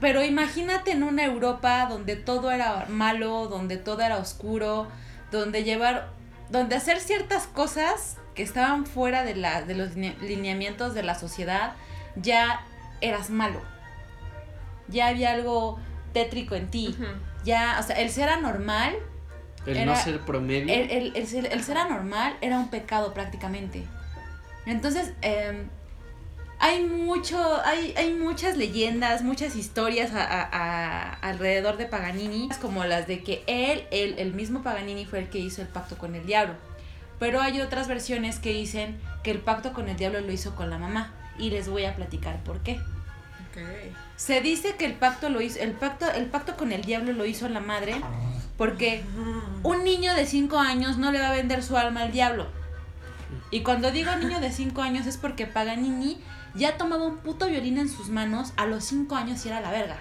Pero imagínate en una Europa donde todo era malo, donde todo era oscuro, donde llevar, donde hacer ciertas cosas que estaban fuera de la, de los line- lineamientos de la sociedad, ya eras malo. Ya había algo tétrico en ti. Ya, o sea, el ser anormal El Era- no ser promedio. el, el- el ser, el ser anormal era un pecado prácticamente. Entonces, em, hay mucho, hay, hay muchas leyendas, muchas historias a- a- a- alrededor de Paganini, como las de que él, él, el mismo Paganini fue el que hizo el pacto con el diablo. Pero hay otras versiones que dicen que el pacto con el diablo lo hizo con la mamá. Y les voy a platicar por qué. Ok. Se dice que el pacto lo hizo, el pacto, el pacto con el diablo lo hizo la madre porque un niño de 5 años no le va a vender su alma al diablo. Y cuando digo niño de 5 años es porque Paganini ya tomaba un puto violín en sus manos a los 5 años y era la verga.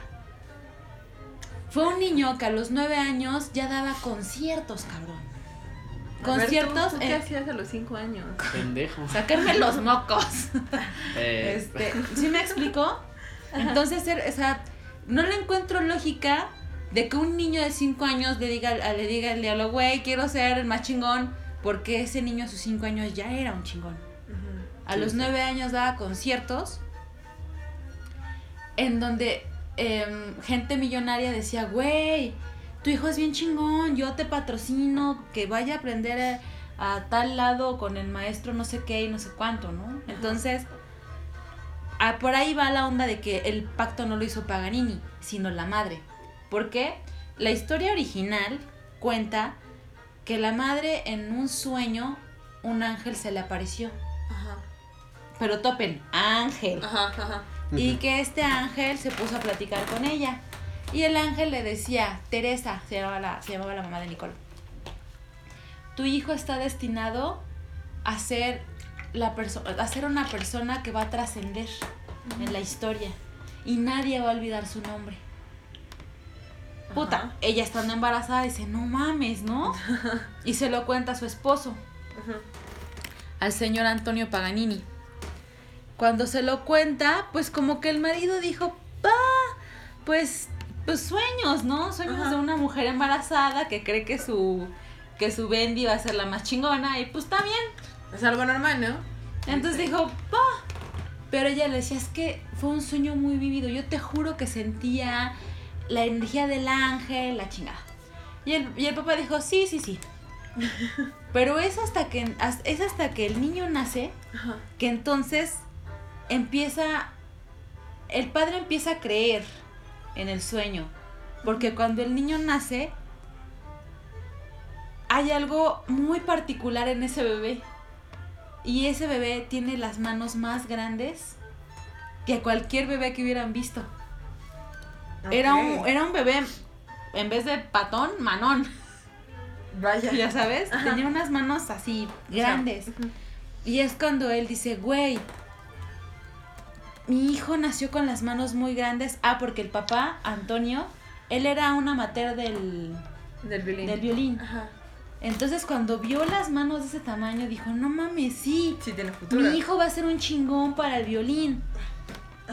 Fue un niño que a los 9 años ya daba conciertos, cabrón. A ver, ¿tú- Conciertos ¿tú, qué en- hacías a los cinco años? Pendejo. Sacarme los mocos. [LAUGHS] Eh, Este, ¿sí me explico? Entonces, er- o sea, no le encuentro lógica de que un niño de 5 años le diga, le diga al diablo, güey, quiero ser el más chingón, porque ese niño a sus 5 años ya era un chingón. A Sí, los sí. 9 años daba conciertos en donde em, gente millonaria decía, güey, tu hijo es bien chingón, yo te patrocino, que vaya a aprender a, a tal lado con el maestro no sé qué y no sé cuánto, ¿no? Entonces, a- por ahí va la onda de que el pacto no lo hizo Paganini, sino la madre. ¿Por qué? La historia original cuenta que la madre en un sueño, un ángel se le apareció. Ajá. Pero topen, ángel. Ajá, ajá. Y que este ángel se puso a platicar con ella. Y el ángel le decía, Teresa, se llamaba la, se llamaba la mamá de Nicole, tu hijo está destinado a ser, la perso- a ser una persona que va a trascender en la historia. Y nadie va a olvidar su nombre. Puta, Ajá. ella estando embarazada dice, no mames, ¿no? [LAUGHS] Y se lo cuenta a su esposo Ajá. al señor Antonio Paganini. Cuando se lo cuenta, pues como que el marido dijo, pa, pues, pues sueños, ¿no? Sueños Ajá. de una mujer embarazada que cree que su, que su Bendy va a ser la más chingona y pues está bien. Es algo normal, ¿no? Entonces dijo, pa. Pero ella le decía, es que fue un sueño muy vivido. Yo te juro que sentía la energía del ángel, la chingada. Y el, y el papá dijo, sí, sí, sí. [LAUGHS] Pero es hasta que es hasta que el niño nace Ajá. que entonces empieza, el padre empieza a creer en el sueño, porque cuando el niño nace, hay algo muy particular en ese bebé, y ese bebé tiene las manos más grandes que cualquier bebé que hubieran visto. Era, un, era un bebé, en vez de patón, manón, Vaya. ya sabes, Ajá. tenía unas manos así grandes. Y es cuando él dice, güey, mi hijo nació con las manos muy grandes. Ah, porque el papá, Antonio, él era un amateur del, Del violín. del violín. Ajá. Entonces cuando vio las manos de ese tamaño, dijo, no mames, sí, Sí, tiene futuro. mi hijo va a ser un chingón para el violín.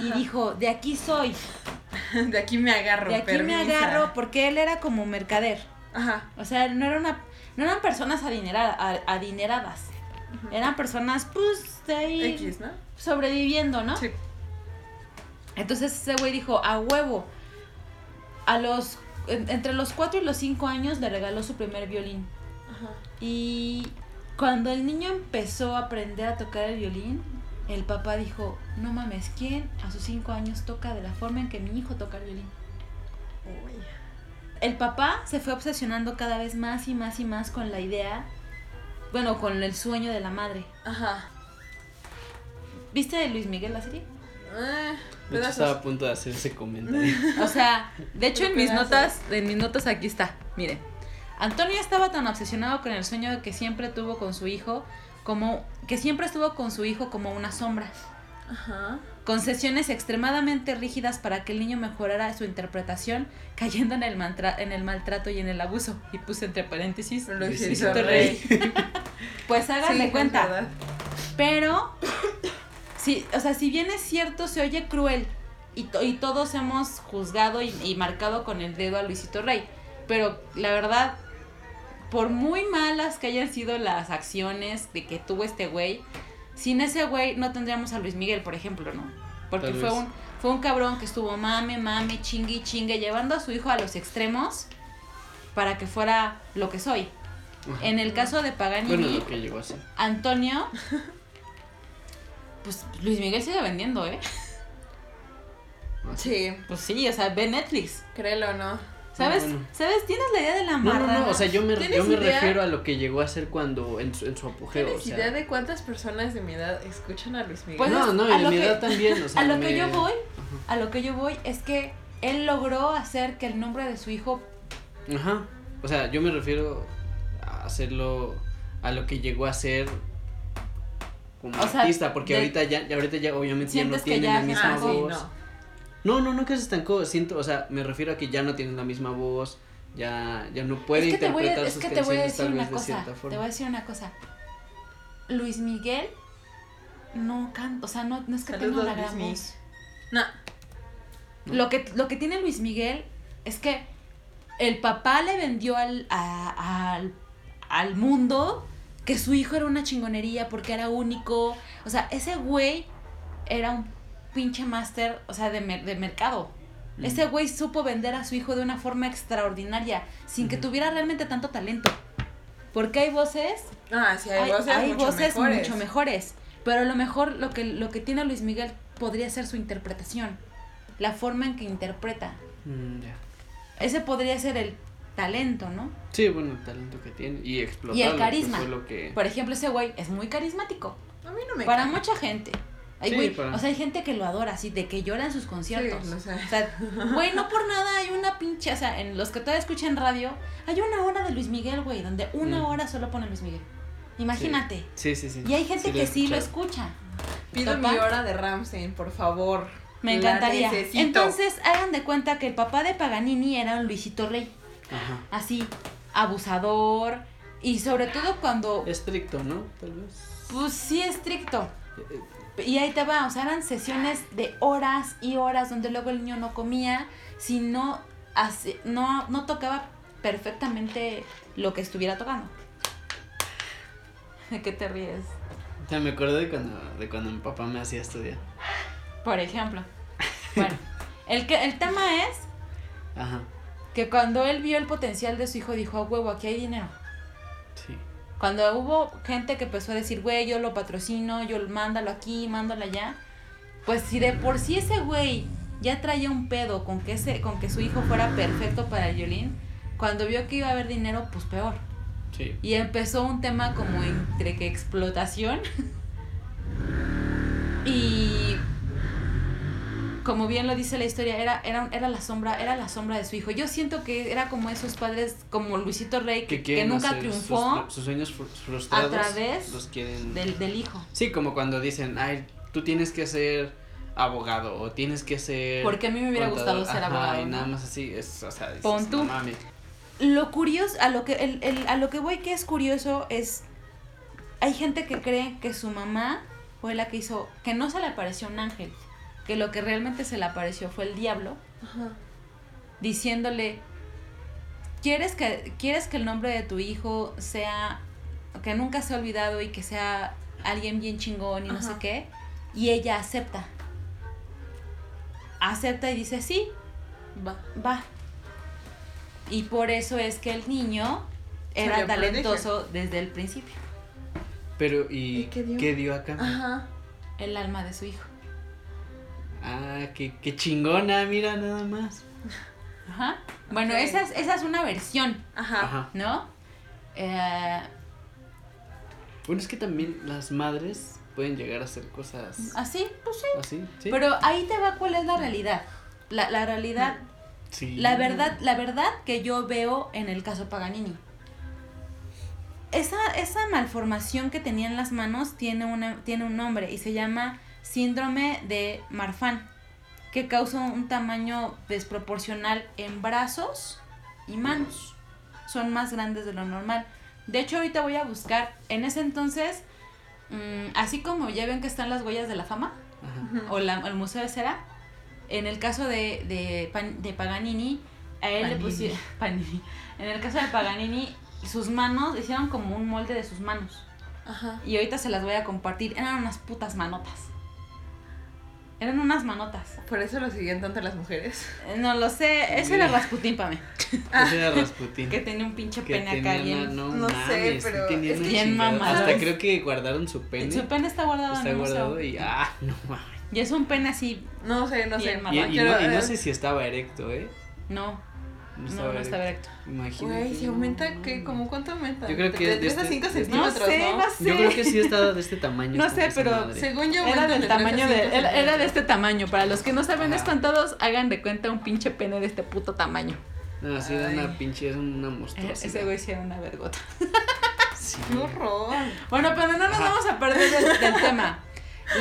Y Ajá. dijo, de aquí soy, [LAUGHS] De aquí me agarro. de aquí me agarro, porque él era como mercader. Ajá. O sea, no, era una, no eran personas adinera- a- adineradas. Eran personas, pues, de ahí X, ¿no? sobreviviendo, ¿no? Sí. Entonces ese güey dijo, a huevo. A los, en- entre los 4 y los 5 años le regaló su primer violín. Ajá. Y cuando el niño empezó a aprender a tocar el violín, el papá dijo, no mames, ¿quién a sus 5 años toca de la forma en que mi hijo toca el violín? Uy. El papá se fue obsesionando cada vez más y más y más con la idea, bueno, con el sueño de la madre. Ajá. ¿Viste de Luis Miguel la serie? Eh, De hecho, estaba a punto de hacer ese comentario. [LAUGHS] O sea, de hecho en mis notas, en mis notas aquí está. Miren, Antonio estaba tan obsesionado con el sueño que siempre tuvo con su hijo, como que siempre estuvo con su hijo como una sombra, Ajá. con sesiones extremadamente rígidas para que el niño mejorara su interpretación, [LAUGHS] cayendo en el mantra- en el maltrato y en el abuso. Y puse entre paréntesis, Lo Luisito hizo Rey. rey. [LAUGHS] pues háganle Sí, cuenta. Pero, sí, o sea, si bien es cierto, se oye cruel y, to- y todos hemos juzgado y, y marcado con el dedo a Luisito Rey. Pero la verdad, por muy malas que hayan sido las acciones de que tuvo este güey, sin ese güey no tendríamos a Luis Miguel, por ejemplo, ¿no? Porque fue un, fue un cabrón que estuvo mame, mame, chingue y chingue, llevando a su hijo a los extremos para que fuera lo que soy. Ajá. En el caso de Paganini, Bueno, lo que llegó a ser. Antonio, pues Luis Miguel sigue vendiendo, ¿eh? Sí, Pues sí, o sea, ve Netflix. créelo no. ¿Sabes? bueno. ¿Sabes? ¿Tienes la idea de la No, marrana? no, no, o sea, yo me, ¿Tienes yo me idea? refiero a lo que llegó a ser cuando, en su, en su apogeo, ¿Tienes o sea. idea de cuántas personas de mi edad escuchan a Luis Miguel? Pues no, no, a y de lo mi que- edad también, o sea. a lo que me- yo voy, a lo que yo voy es que él logró hacer que el nombre de su hijo Ajá. O sea, yo me refiero a hacerlo a lo que llegó a ser como O sea, artista, porque de- ahorita ya, ya ahorita ya obviamente ya no que tiene la misma ah, sí, voz. No. No, no, que se estancó, siento, o sea, me refiero a que ya no tiene la misma voz, ya, ya no puede es que te voy a, interpretar es sus que te voy a canciones decir una de cosa. cierta Te forma. voy a decir una cosa. Luis Miguel no canta, o sea, no, no es que tenga Saludos, una gran Luismi. voz. No. Lo que, lo que tiene Luis Miguel es que el papá le vendió al, a- al, al mundo que su hijo era una chingonería porque era único. O sea, ese güey era un pinche máster, o sea, de, mer- de mercado. Ese güey supo vender a su hijo de una forma extraordinaria, sin que tuviera realmente tanto talento. Porque hay voces, Ah, sí, hay, voces, hay mucho, voces mejores. mucho mejores. Pero a lo mejor lo que, lo que tiene Luis Miguel podría ser su interpretación. La forma en que interpreta. Mm, ya. Ese podría ser el talento, ¿no? Sí, bueno, el talento que tiene y explotarlo. Y el que carisma. fue lo que... Por ejemplo, ese güey es muy carismático. A mí no me Para cae. mucha gente. Sí, O sea, hay gente que lo adora así, de que llora en sus conciertos. Sí, lo sé. O sea, güey, no por nada hay una pinche, o sea, en los que todavía escuchan radio, hay una hora de Luis Miguel, güey, donde una Mm. hora solo pone Luis Miguel. Imagínate. Sí, sí, sí. Y hay gente que sí lo escucha. Pido mi hora de Ramstein, por favor. Me encantaría. Entonces, hagan de cuenta que el papá de Paganini era un Luisito Rey. Ajá. Así, abusador. Y sobre todo cuando, Estricto, ¿no? Tal vez. pues sí, estricto. Y ahí te va, o sea, eran sesiones de horas y horas donde luego el niño no comía, si no, hace- no, no tocaba perfectamente lo que estuviera tocando. [LAUGHS] ¿De qué te ríes? O sea, me acuerdo de cuando, de cuando mi papá me hacía estudiar. Por ejemplo. Bueno, el, que, el tema es Ajá. que cuando él vio el potencial de su hijo, dijo, a huevo, aquí hay dinero. Cuando hubo gente que empezó a decir, güey, yo lo patrocino, yo mándalo aquí, mándalo allá, pues si de por sí ese güey ya traía un pedo con que, ese, con que su hijo fuera perfecto para el violín, cuando vio que iba a haber dinero, pues peor. Sí. Y empezó un tema como entre que explotación [LAUGHS] y como bien lo dice la historia, era, era, era la sombra, era la sombra de su hijo. Yo siento que era como esos padres como Luisito Rey que, Que, que quieren nunca triunfó Sus, sus sueños fru- frustrados. a través Los quieren. del, del hijo. Sí, como cuando dicen, ay, tú tienes que ser abogado o tienes que ser. Porque a mí me hubiera contador". gustado ser Ajá, abogado. Y ¿no? nada más así, es, o sea, dices, Pon tú. "No mames". Lo curioso, a lo que el, el- a lo que voy que es curioso es hay gente que cree que su mamá fue la que hizo que no se le apareció un ángel, que lo que realmente se le apareció fue el diablo Ajá. diciéndole ¿Quieres que quieres que el nombre de tu hijo sea que nunca se ha olvidado y que sea alguien bien chingón y no sé qué? Y ella acepta. Acepta y dice, "Sí, Va. va. Y por eso es que el niño era talentoso desde el principio. Pero, ¿y, ¿Y qué dio? qué dio acá? Ajá. El alma de su hijo. Ah, qué, qué chingona, mira nada más. Ajá. Bueno, esa, es, esa es una versión, Ajá. Ajá. ¿no? Eh, Bueno, es que también las madres pueden llegar a hacer cosas así, pues sí. así, ¿sí? Pero ahí te va cuál es la realidad. La, la realidad, sí. la verdad, la verdad que yo veo en el caso Paganini. Esa, esa malformación que tenía en las manos tiene, una, tiene un nombre y se llama síndrome de Marfan, que causa un tamaño desproporcional en brazos y manos. Son más grandes de lo normal. De hecho, ahorita voy a buscar, en ese entonces, mm, así como ya ven que están las huellas de la fama, Ajá. o la- el Museo de Cera. En el caso de, de, Pan- de Paganini, a él le pusieron. [LAUGHS] Panini. En el caso de Paganini, sus manos, hicieron como un molde de sus manos. Ajá. Y ahorita se las voy a compartir. Eran unas putas manotas. Eran unas manotas. Por eso lo siguen tanto las mujeres. Eh, No lo sé, ese era Rasputín para mí. [LAUGHS] Ese era Rasputín. Que tenía un pinche Que pene acá bien. no, No sé, mames, sí pero tenía es que- Bien mamado. Hasta creo que guardaron su pene. Su pene está guardado está en el guardado museo. y ah, no mames. Y es un pene así. No sé, no sé. Y, y no, y no sé si estaba erecto, ¿eh? No, No no, está erecto. recto. Imagínate. Güey, si aumenta, no, ¿qué? ¿Cómo cuánto aumenta? Yo creo que de de 3 a este- 5 de- centímetros, No sé, ¿no? [LAUGHS] sé. Yo creo que sí estaba de este tamaño. No sé, pero madre. Según yo, Era del de 3 a tamaño 5 de. Era, era de este tamaño. Para los que no saben Ajá. espantados, hagan de cuenta un pinche pene de este puto tamaño. No, sí, era una pinche, es una Eh, monstruosidad. Ese güey sí era una vergota. [LAUGHS] Sí. ¡Qué horror! Bueno, pero no nos Ajá. vamos a perder del, del tema.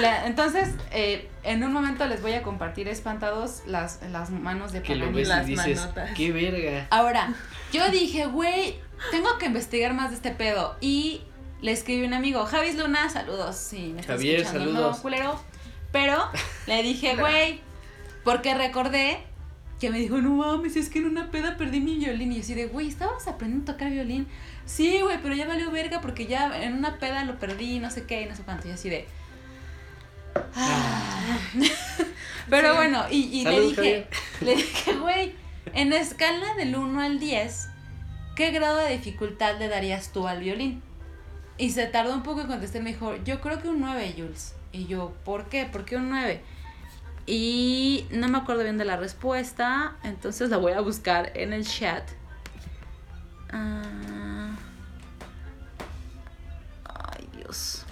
La- entonces, eh, en un momento les voy a compartir espantados las, las manos de Que lo ves Las y dices, manotas. qué verga. Ahora, yo dije, güey, tengo que investigar más de este pedo. Y le escribí a un amigo, Javis Luna, saludos. Sí, me estás Javier, escuchando, saludos. no, culero. Pero le dije, güey, porque recordé que me dijo, no mames, es que en una peda perdí mi violín. Y yo así de, güey, ¿estabas aprendiendo a tocar violín? Sí, güey, pero ya valió verga porque ya en una peda lo perdí, no sé qué, y no sé cuánto. Y así de. "Ah". pero Sí. bueno, y, y le dije, Javier. Le dije, güey, en escala del 1 al 10, ¿qué grado de dificultad le darías tú al violín? Y se tardó un poco en contestar, me dijo, yo creo que un 9, Jules. Y yo, ¿por qué? ¿Por qué un 9? Y no me acuerdo bien de la respuesta, entonces la voy a buscar en el chat. Ah.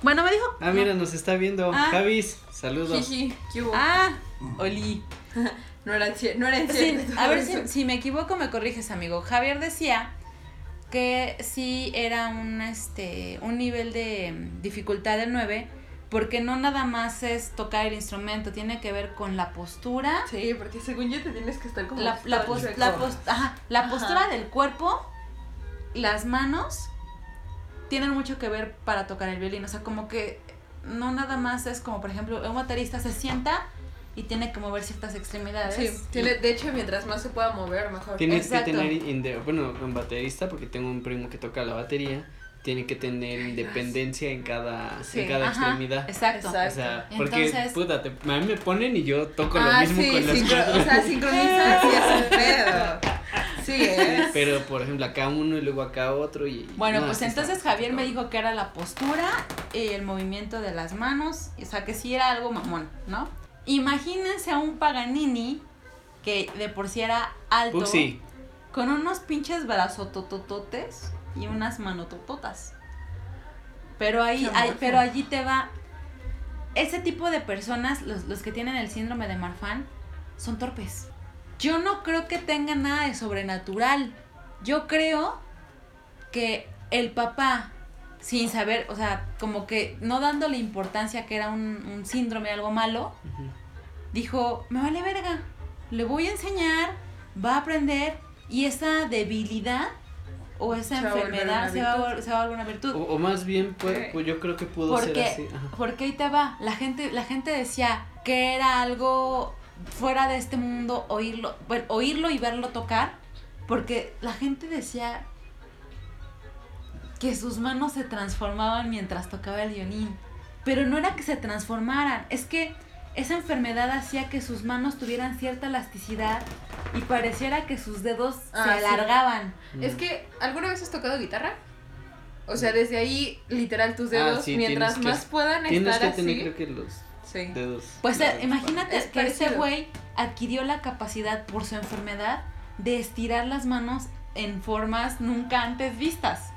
Bueno, me dijo... Ah, mira, nos está viendo. Ah. Javis, saludos. Jiji, ¿qué hubo? Ah, Oli. [LAUGHS] No cien- no eran Sí, a ver si, si me equivoco me corriges, amigo. Javier decía que sí era un este un nivel de dificultad de 9 porque no nada más es tocar el instrumento, tiene que ver con la postura, Sí, porque según yo te tienes que estar como. la, la, todo pos- chueco. la pos- ajá, la Ajá. postura del cuerpo, las manos tienen mucho que ver para tocar el violín, o sea, como que no nada más es como por ejemplo, un baterista se sienta y tiene que mover ciertas extremidades. Sí, tiene, de hecho, mientras más se pueda mover, mejor. Tienes Exacto. que tener, inde- bueno, un baterista, porque tengo un primo que toca la batería, tiene que tener independencia en cada, Sí, en cada Ajá, extremidad. Exacto. Exacto. O sea, porque, Entonces- puta, te- a mí me ponen y yo toco lo ah, mismo sí, con las cuerdas. o sea, sincronizar sí es un pedo. Sí, es. Pero, por ejemplo, acá uno y luego acá otro y... Bueno, no, pues está entonces Javier me dijo que era la postura y el movimiento de las manos, o sea que sí era algo mamón, ¿no? Imagínense a un Paganini que de por sí era alto, Uh, sí, con unos pinches brazototototes y unas manotototas. Pero ahí, morfo. pero allí te va. Ese tipo de personas, los, los que tienen el síndrome de Marfan, son torpes. Yo no creo que tengan nada de sobrenatural. Yo creo que el papá, sin saber, o sea, como que no dándole importancia que era un, un síndrome, algo malo, dijo, me vale verga, le voy a enseñar, va a aprender y esa debilidad o esa Se enfermedad se va, a, se va a volver una virtud. O, o más bien, pues, pues yo creo que pudo ser así. ajá. porque ahí te va, la gente, la gente decía que era algo fuera de este mundo oírlo, bueno, oírlo y verlo tocar, porque la gente decía que sus manos se transformaban mientras tocaba el violín. Pero no era que se transformaran, es que esa enfermedad hacía que sus manos tuvieran cierta elasticidad y pareciera que sus dedos Ah, se sí. alargaban. Es que, ¿alguna vez has tocado guitarra? O sea, desde ahí, literal, tus dedos, Ah, sí, mientras que- más puedan Tienes estar que tener, así. creo que los Sí. dedos. Pues eh, imagínate Es que ese güey adquirió la capacidad por su enfermedad de estirar las manos en formas nunca antes vistas.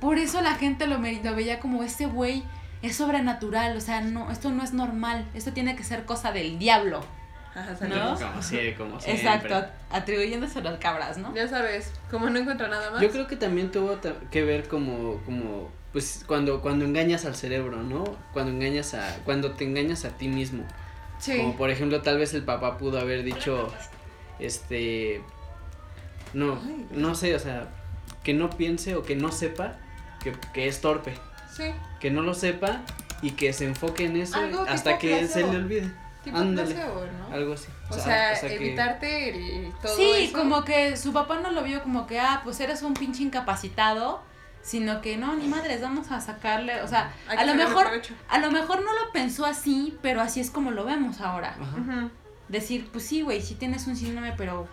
Por eso la gente lo, lo veía como ese güey es sobrenatural, o sea, no, esto no es normal, esto tiene que ser cosa del diablo. Ajá, ¿No? Como sie- como siempre. Exacto, atribuyéndose a las cabras, ¿no? Ya sabes, como no encuentro nada más. Yo creo que también tuvo que ver como, como, pues cuando, cuando engañas al cerebro, ¿no? Cuando engañas a, cuando te engañas a ti mismo. Sí. Como por ejemplo, tal vez el papá pudo haber dicho, este, no, no sé, o sea, que no piense o que no sepa que, que es torpe, Sí. que no lo sepa y que se enfoque en eso Algo hasta que se le olvide, Tipo Ándale. placebo, ¿no? algo así. O sea, que- evitarte el, todo Sí, eso. como que su papá no lo vio como que, ah, pues eres un pinche incapacitado, sino que no, ni madres, vamos a sacarle, o sea, Hay a lo mejor, a lo mejor no lo pensó así, pero así es como lo vemos ahora. Ajá. Decir, pues sí, güey, sí tienes un síndrome, pero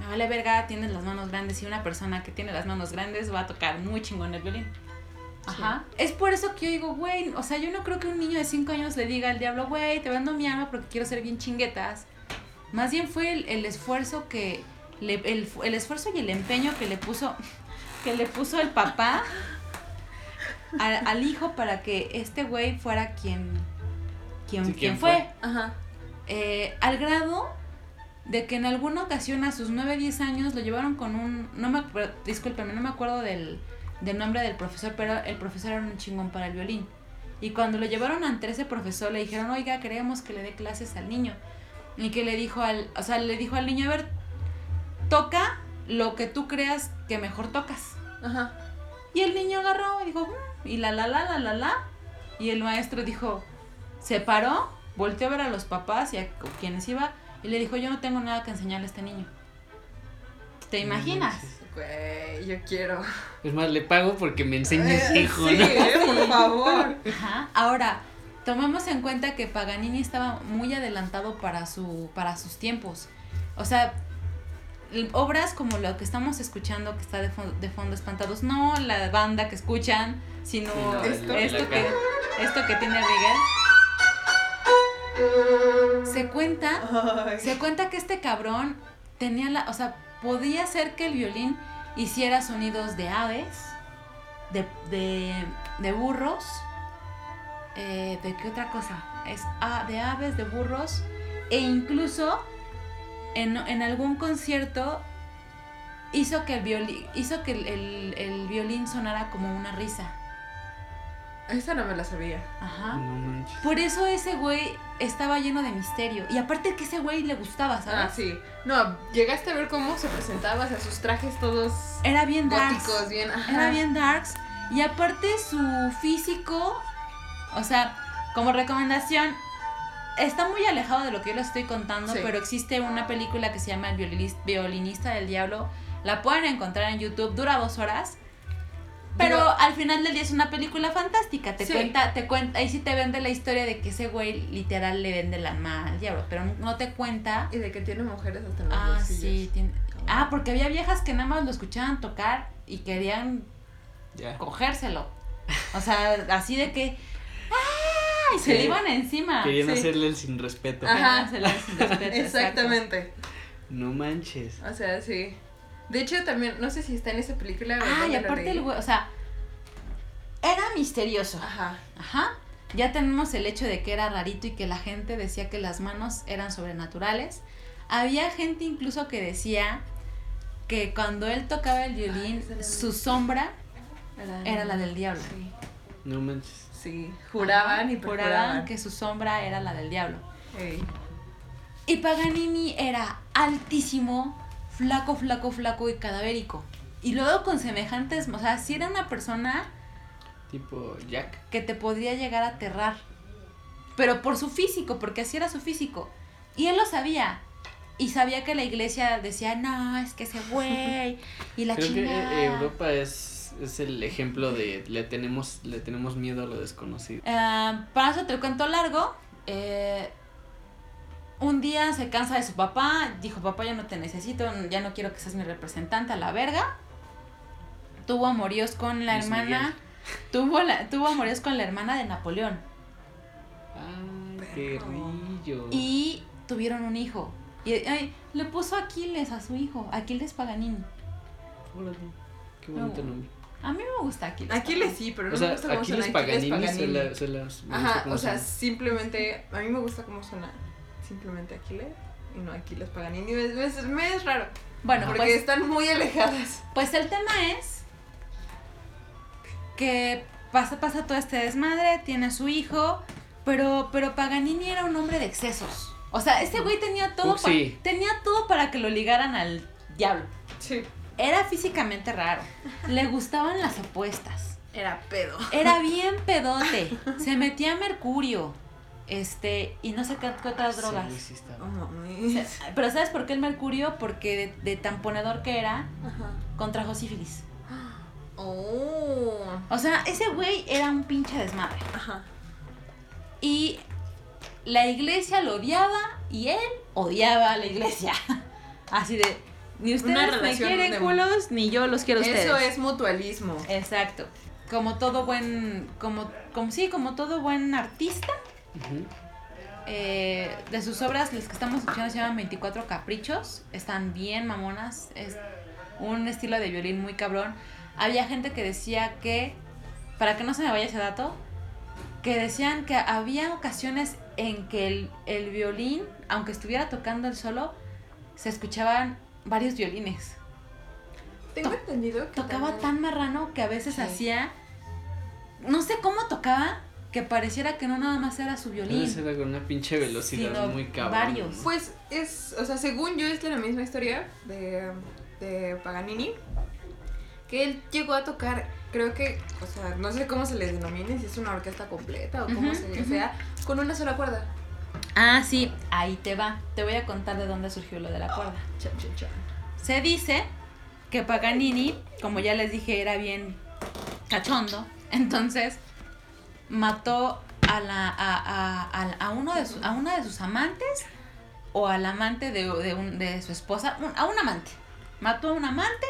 me vale verga, tienes las manos grandes y una persona que tiene las manos grandes va a tocar muy chingón el violín. Ajá. Es por eso que yo digo, güey, o sea, yo no creo que un niño de 5 años le diga al diablo, güey, te vendo mi alma porque quiero ser bien chinguetas. Más bien fue el, el esfuerzo que, le, el, el esfuerzo y el empeño que le puso, que le puso el papá al, al hijo para que este güey fuera quien, quien, Sí, quien ¿quién fue. fue? Ajá. Eh, al grado de que en alguna ocasión a sus 9, 10 años lo llevaron con un, no me acuerdo, discúlpenme, no me acuerdo del, del nombre del profesor, pero el profesor era un chingón para el violín. Y cuando lo llevaron ante ese profesor le dijeron, oiga, queremos que le dé clases al niño. Y que le dijo al, o sea, le dijo al niño, a ver, toca lo que tú creas que mejor tocas. Ajá. Y el niño agarró y dijo, "Mm", y la la la la la la. Y el maestro dijo, se paró, volteó a ver a los papás y a quienes iba y le dijo, yo no tengo nada que enseñarle a este niño. ¿Te imaginas? Güey, yo quiero. Es más, le pago porque me enseñes Eh, hijo, sí, ¿no? eh, por favor. Ajá. Ahora, tomemos en cuenta que Paganini estaba muy adelantado para, su, para sus tiempos. O sea, obras como lo que estamos escuchando que está de, de fondo espantados, no la banda que escuchan, sino esto, que, esto que tiene Miguel. Se cuenta, se cuenta que este cabrón tenía la, o sea, podía ser que el violín hiciera sonidos de aves, de, de, de burros, eh, ¿de qué otra cosa? Es ah, de aves, de burros, e incluso en, en algún concierto hizo que el violín, hizo que el, el, violín sonara como una risa. Esa no me la sabía. Ajá. Por eso ese güey estaba lleno de misterio. Y aparte que ese güey le gustaba, ¿sabes? Ah, sí. No, llegaste a ver cómo se presentaba, o sea, sus trajes todos. Era bien góticos, bien. Era bien darks. Y aparte su físico, o sea, como recomendación, está muy alejado de lo que yo les estoy contando, pero existe una película que se llama El violinista del diablo. La pueden encontrar en YouTube, dura dos horas. Pero al final del día es una película fantástica. Te cuenta, te cuenta, ahí sí te vende la historia de que ese güey literal le vende la alma al diablo, pero no te cuenta. Y de que tiene mujeres hasta en los Ah, sí, tiene. Ah, porque había viejas que nada más lo escuchaban tocar y querían cogérselo. O sea, así de que. ¡Ah! Y se le iban encima. Querían hacerle el sin respeto. Ajá, sin respeto. Exactamente. No manches. O sea, sí. De hecho, también, no sé si está en esa película. Ah, y aparte el güey, o sea, era misterioso. Ajá. Ajá. Ya tenemos el hecho de que era rarito y que la gente decía que las manos eran sobrenaturales. Había gente incluso que decía que cuando él tocaba el violín, su sombra era, la del diablo. Sí. No manches. Sí, juraban y juraban que su sombra era la del diablo. Y Paganini era altísimo, flaco, flaco, flaco y cadavérico. Y luego con semejantes, o sea, si era una persona... Tipo Jack. Que te podría llegar a aterrar. Pero por su físico, porque así era su físico. Y él lo sabía. Y sabía que la iglesia decía, no, es que ese güey. Y la Creo Que eh, Europa es, es el ejemplo de le tenemos, le tenemos miedo a lo desconocido. Uh, para eso te lo cuento largo. Eh, un día se cansa de su papá, dijo, papá, ya no te necesito, ya no quiero que seas mi representante a la verga. Tuvo amoríos con la hermana, [LAUGHS] tuvo, la, tuvo amoríos con la hermana de Napoleón. Ah, qué rillo. Y tuvieron un hijo. Y le puso Aquiles a su hijo, Aquiles Paganini. qué bonito nombre. A mí me gusta Aquiles. Aquiles sí, pero no me gusta cómo suena. Aquiles Paganini, se, las, Ajá, o sea, simplemente, a mí me gusta cómo suena simplemente Aquiles y no Aquiles Paganini. Me, me, es raro. Bueno, porque pues están muy alejadas. Pues el tema es que pasa, pasa todo este desmadre, tiene a su hijo, pero, pero Paganini era un hombre de excesos. O sea, ese güey tenía todo, tenía todo para que lo ligaran al diablo. Sí. Era físicamente raro. Le gustaban las apuestas. Era pedo. Era [LAUGHS] bien pedote. Se metía a mercurio. Este, y no sé qué, otras drogas. pero ¿sabes por qué el mercurio? Porque de, tan ponedor que era, contrajo sífilis. [GASPS] Oh. O sea, ese güey era un pinche desmadre. Ajá. Y la iglesia lo odiaba y él odiaba a la iglesia. [LAUGHS] Así de, ni ustedes me quieren culos, ni yo los quiero a ustedes. Eso es mutualismo. Exacto. Como todo buen, como, como sí, como todo buen artista, eh, de sus obras, las que estamos escuchando se llaman 24 Caprichos. Están bien mamonas. Es un estilo de violín muy cabrón. Había gente que decía que, para que no se me vaya ese dato, que decían que había ocasiones en que el, violín, aunque estuviera tocando el solo, se escuchaban varios violines. Tengo entendido que tocaba tan marrano que a veces hacía no sé cómo tocaba, que pareciera que no nada más era su violín. Era con una pinche velocidad muy cabrón. Varios. Pues es, o sea, según yo es la misma historia de, de Paganini, que él llegó a tocar, creo que, o sea, no sé cómo se le denomine, si es una orquesta completa o como sea, con una sola cuerda. Ah, sí, ahí te va. Te voy a contar de dónde surgió lo de la cuerda. Se dice que Paganini, como ya les dije, era bien cachondo. Entonces, mató a, la, a, a, a, uno de a una de sus amantes o al amante de, de, un, de su esposa, a un amante. Mató a un amante,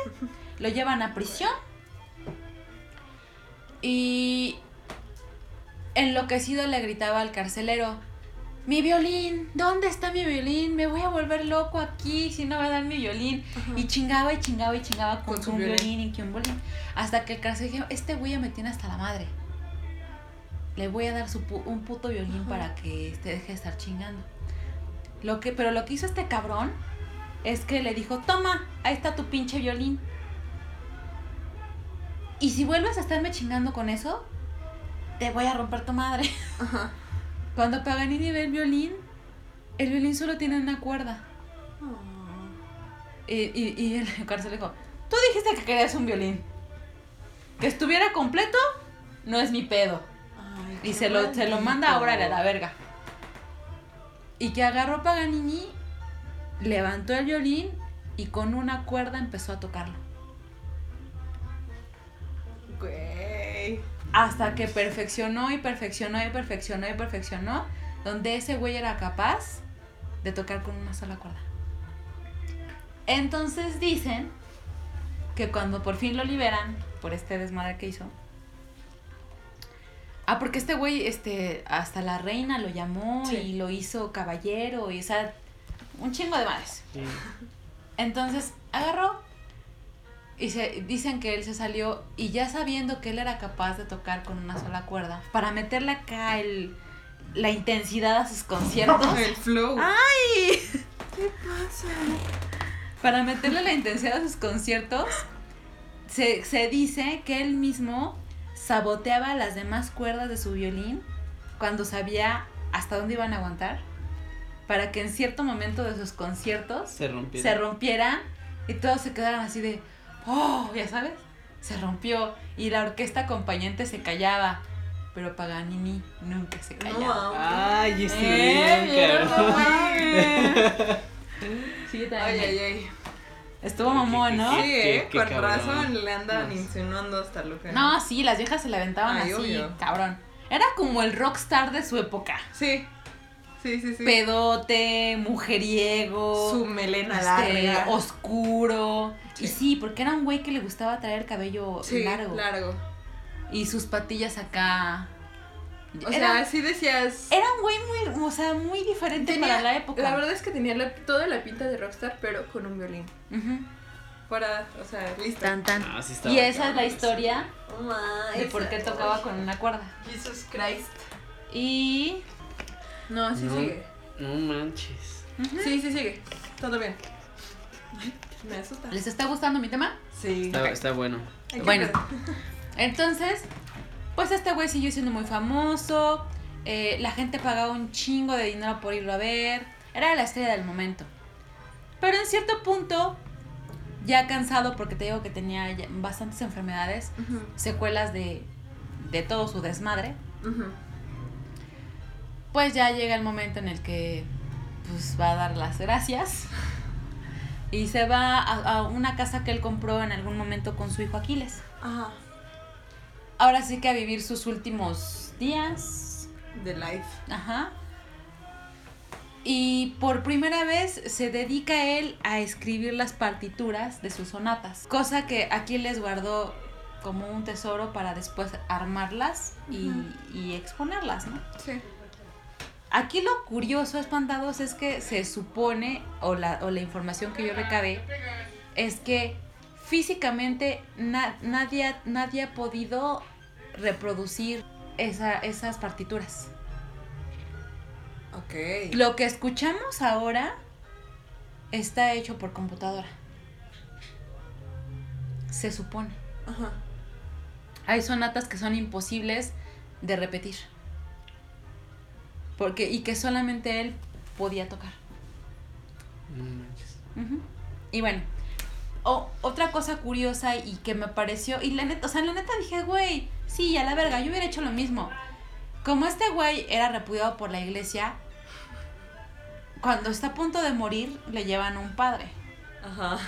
lo llevan a prisión y enloquecido le gritaba al carcelero, mi violín, ¿dónde está mi violín? Me voy a volver loco aquí si no me dan mi violín. Y chingaba y chingaba y chingaba con, un violín. y que un violín. Hasta que el carcelero dijo, este güey me tiene hasta la madre. Le voy a dar su un puto violín para que este deje de estar chingando. Lo que, pero lo que hizo este cabrón es que le dijo, toma, ahí está tu pinche violín. Y si vuelves a estarme chingando con eso, te voy a romper tu madre. Cuando Paganini ve el violín, el violín solo tiene una cuerda. Oh. Y, y, y, el [LAUGHS] cárcel dijo, tú dijiste que querías un violín. Que estuviera completo, no es mi pedo. y se lo, se lo manda ahora a la verga. Y que agarró Paganini, levantó el violín y con una cuerda empezó a tocarlo. Güey. Hasta que perfeccionó y perfeccionó y perfeccionó y perfeccionó, donde ese güey era capaz de tocar con una sola cuerda. Entonces dicen que cuando por fin lo liberan por este desmadre que hizo, Ah, porque este güey, este, hasta la reina lo llamó y lo hizo caballero y, o sea, un chingo de madres. Entonces, agarró y se, dicen que él se salió y ya sabiendo que él era capaz de tocar con una sola cuerda, para meterle acá el, la intensidad a sus conciertos. [LAUGHS] el flow. ¡Ay! ¿Qué pasa? Para meterle la intensidad a sus conciertos, se, se dice que él mismo saboteaba las demás cuerdas de su violín cuando sabía hasta dónde iban a aguantar para que en cierto momento de sus conciertos se, rompieran y todos se quedaran así de, oh, ya sabes, se rompió y la orquesta acompañante se callaba. Pero Paganini nunca se callaba. Ay, estoy bien, Sí, Ay, ay, ay. Estuvo mamón, ¿no? Sí, ¿eh? Con razón le andan insinuando hasta lo que. No, sí, las viejas se la aventaban así, cabrón. Era como el rockstar de su época. Sí. Sí, sí, sí. Pedote, mujeriego. Su melena este, larga. Oscuro. Y sí, porque era un güey que le gustaba traer cabello sí, largo. largo. Y sus patillas acá o sea, así decías. Era un güey muy, o sea, muy diferente para la época. La verdad es que tenía toda la pinta de rockstar, pero con un violín. Para, o sea, listo. Tan, tan. Ah, y esa es la historia de por qué tocaba con una cuerda. Jesus Christ. Y. No, sí sigue. No manches. Sí, sí sigue. Todo bien. [LAUGHS] me asusta. ¿Les está gustando mi tema? Sí. Está, está bueno. Bueno, [LAUGHS] entonces, pues este güey siguió siendo muy famoso, eh, la gente pagaba un chingo de dinero por irlo a ver, era la estrella del momento. Pero en cierto punto, ya cansado porque te digo que tenía bastantes enfermedades, secuelas de, de, todo su desmadre, pues ya llega el momento en el que pues va a dar las gracias y se va a, a una casa que él compró en algún momento con su hijo Aquiles. Ajá ahora sí que a vivir sus últimos días. De life. Ajá. Y por primera vez se dedica él a escribir las partituras de sus sonatas, cosa que aquí les guardó como un tesoro para después armarlas y, y exponerlas, ¿no? Sí. Aquí lo curioso, espantados, es que se supone, o la, o la información que yo recabé, es que físicamente nadie, nadie ha podido reproducir esas partituras. Ok. Lo que escuchamos ahora está hecho por computadora. Se supone. Ajá. Hay sonatas que son imposibles de repetir. Porque, y que solamente él podía tocar. Y bueno, otra cosa curiosa y que me pareció, y la neta, o sea, la neta dije, güey, sí, a la verga, yo hubiera hecho lo mismo. Como este güey era repudiado por la iglesia, cuando está a punto de morir, le llevan un padre. Ajá.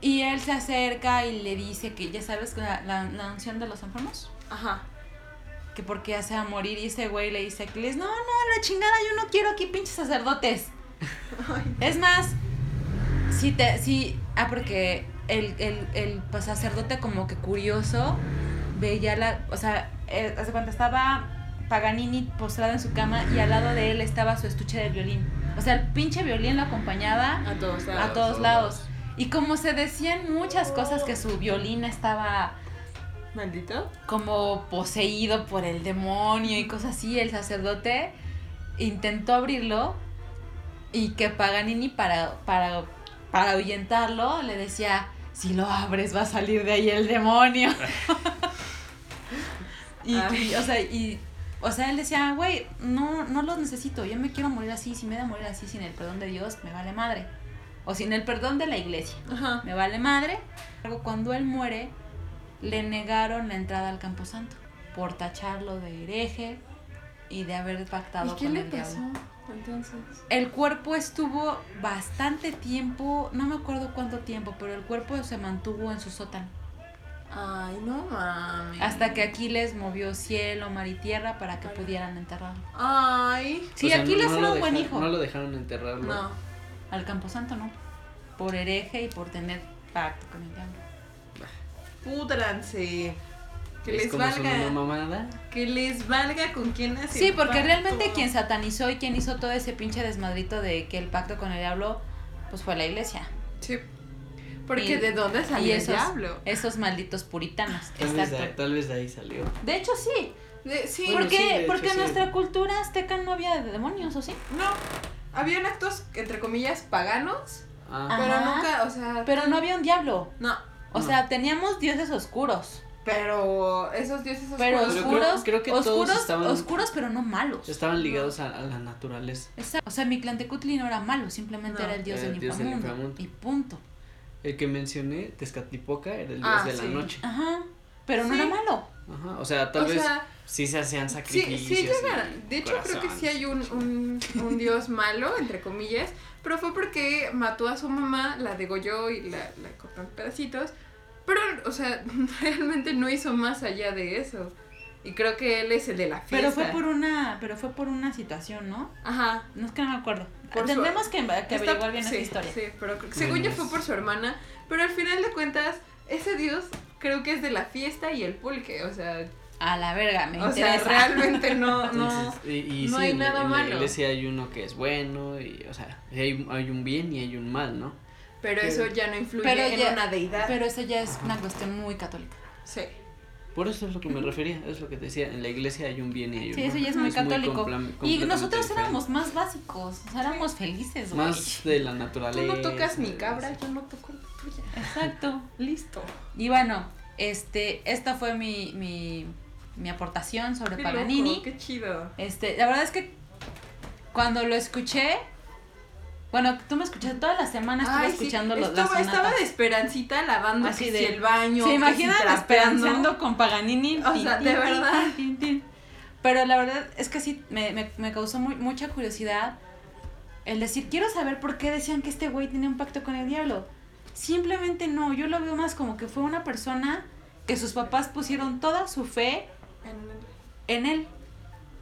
Y él se acerca y le dice que, ya sabes, la, la, unción de los enfermos. Ajá. Que porque ya se va a morir y ese güey le dice a Aquiles, no, no, la chingada, yo no quiero aquí pinches sacerdotes. [LAUGHS] es más, si te, si, ah, porque el, el, el pues, sacerdote como que curioso veía la, o sea, eh, hace cuando estaba Paganini postrado en su cama y al lado de él estaba su estuche de violín. O sea, el pinche violín lo acompañaba A todos lados. a todos lados. Y como se decían muchas cosas que su violín estaba ¿Maldito? como poseído por el demonio y cosas así, el sacerdote intentó abrirlo y que Paganini para, para, para ahuyentarlo le decía, si lo abres va a salir de ahí el demonio. [LAUGHS] y, Ay. y, o sea, y, o sea, él decía, güey, no, no los necesito, yo me quiero morir así, si me he de morir así sin el perdón de Dios, me vale madre. O sin el perdón de la iglesia Ajá. me vale madre. Luego, cuando él muere, le negaron la entrada al Camposanto por tacharlo de hereje y de haber pactado ¿Y qué con le el pasó diablo. entonces? El cuerpo estuvo bastante tiempo, no me acuerdo cuánto tiempo, pero el cuerpo se mantuvo en su sótano. Ay, no mames. Hasta que Aquiles movió cielo, mar y tierra para que pudieran enterrarlo. Ay. Sí, O sea, Aquiles no era lo un buen hijo. No lo dejaron enterrarlo. No. Al Camposanto no. Por hereje y por tener pacto con el diablo. Púdranse. Que Es les valga. mamada. Que les valga con quién nació. Sí, el porque pacto. realmente quien satanizó y quien hizo todo ese pinche desmadrito de que el pacto con el diablo, pues fue la iglesia. Sí. Porque Y- de dónde Y salió el esos, diablo. esos malditos puritanos. Tal vez, de, tal vez de ahí salió. De hecho, sí. De- sí, Bueno, porque sí, de hecho, porque en sí. nuestra cultura azteca no había demonios, ¿o sí? no. Habían actos, entre comillas, paganos, Ah, pero Ajá. nunca, o sea. Pero no había un diablo. No. O No. sea, teníamos dioses oscuros. Pero esos dioses oscuros. Pero Pero creo- oscuros, creo que todos estaban- oscuros, pero no malos. estaban ligados a, a la naturaleza. Exacto. O sea, Mictlantecutli no era malo, simplemente No. era el dios Era del el dios del inframundo. inframundo. Y punto. El que mencioné, Tezcatlipoca, era el dios Ah, de la sí. noche. Ajá. Pero no Sí. era malo. Ajá. O sea, tal o vez sea, sí se hacían sí, sacrificios. sí y llegan. De hecho, creo que sí hay un, un, un dios malo, entre comillas, pero fue porque mató a su mamá, la degolló y la, la cortó en pedacitos. Pero, o sea, [LAUGHS] realmente no hizo más allá de eso. Y creo que él es el de la fiesta. Pero fue por una, pero fue por una situación, ¿no? Ajá. No es que no me acuerdo. Por su- Tendremos que, que Está- averiguar bien sí, esa historia. Sí, pero según yo fue por su hermana. Pero al final de cuentas, ese dios creo que es de la fiesta y el pulque. O sea, A la verga, me o sea realmente no, [LAUGHS] no. Entonces, y, y no sí, hay en, nada en la malo. iglesia hay uno que es bueno, y, o sea, hay, hay un bien y hay un mal, ¿no? Pero que- eso ya no influye Pero en ya- una deidad. Pero eso ya es una cuestión muy católica. Sí. Por eso es lo que me refería, es lo que te decía, en la iglesia hay un bien y hay un Sí, eso ya es muy católico. y nosotros diferente. éramos más básicos, o sea, éramos felices, güey. Más de la Tú naturaleza. no tocas mi cabra, yo no toco la tuya. Exacto. Listo. Y bueno, este, esta fue mi, mi, mi aportación sobre Qué Paganini. loco, qué chido. Este, la verdad es que cuando lo escuché, bueno, tú me escuchaste toda la semana estuve Ay, sí, escuchando los, las estaba, estaba de esperancita lavando Así de- el baño. ¿Se imaginan esperanzando con Paganini? O sea, de verdad. Pero la verdad es que sí, me, me, me causó muy, mucha curiosidad el decir, quiero saber por qué decían que este güey tenía un pacto con el diablo. Simplemente no, yo lo veo más como que fue una persona que sus papás pusieron toda su fe En- en él.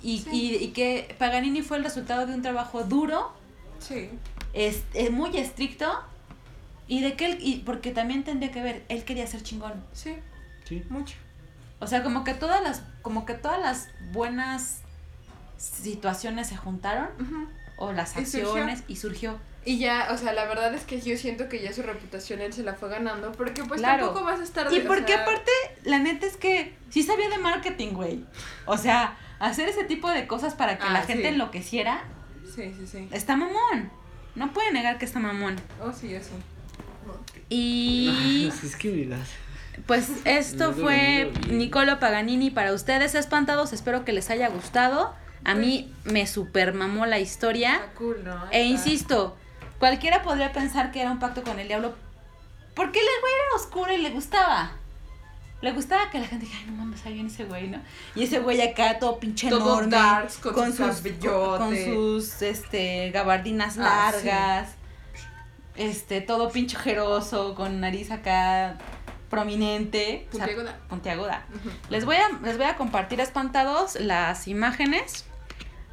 Y, Sí. y, y que Paganini fue el resultado de un trabajo duro, Sí. Es, es muy estricto, y de que él, y porque también tendría que ver, él quería ser chingón. Sí, Sí. mucho. O sea, como que todas las, como que todas las buenas situaciones se juntaron, o las Y surgió. acciones, y surgió. Y ya, o sea, la verdad es que yo siento que ya su reputación él se la fue ganando, porque pues Claro. tampoco vas a estar Y de- porque sea, aparte, la neta es que sí sabía de marketing, güey. O sea, hacer ese tipo de cosas para que Ah, la gente sí. enloqueciera, Sí, sí, sí. está mamón. No puede negar que está mamón. Oh, sí, eso. Y [LAUGHS] es que mira. pues esto [LAUGHS] Me fue. Nicolo Paganini para ustedes, espantados. Espero que les haya gustado. A mí me super mamó la historia. Está cool, ¿no? E insisto, cualquiera podría pensar que era un pacto con el diablo. Porque el güey era oscuro y le gustaba. Le gustaba que la gente dijera, ay, no mames, ahí viene ese güey, ¿no? Y ese güey acá todo pinche Todo enorme. darks, con, con su sus, cabellote. con sus este, gabardinas Ah, sí. largas. Este, todo pinche ojeroso, con nariz acá prominente. Puntiaguda. O sea, puntiaguda. Les voy a, les voy a compartir espantados las imágenes.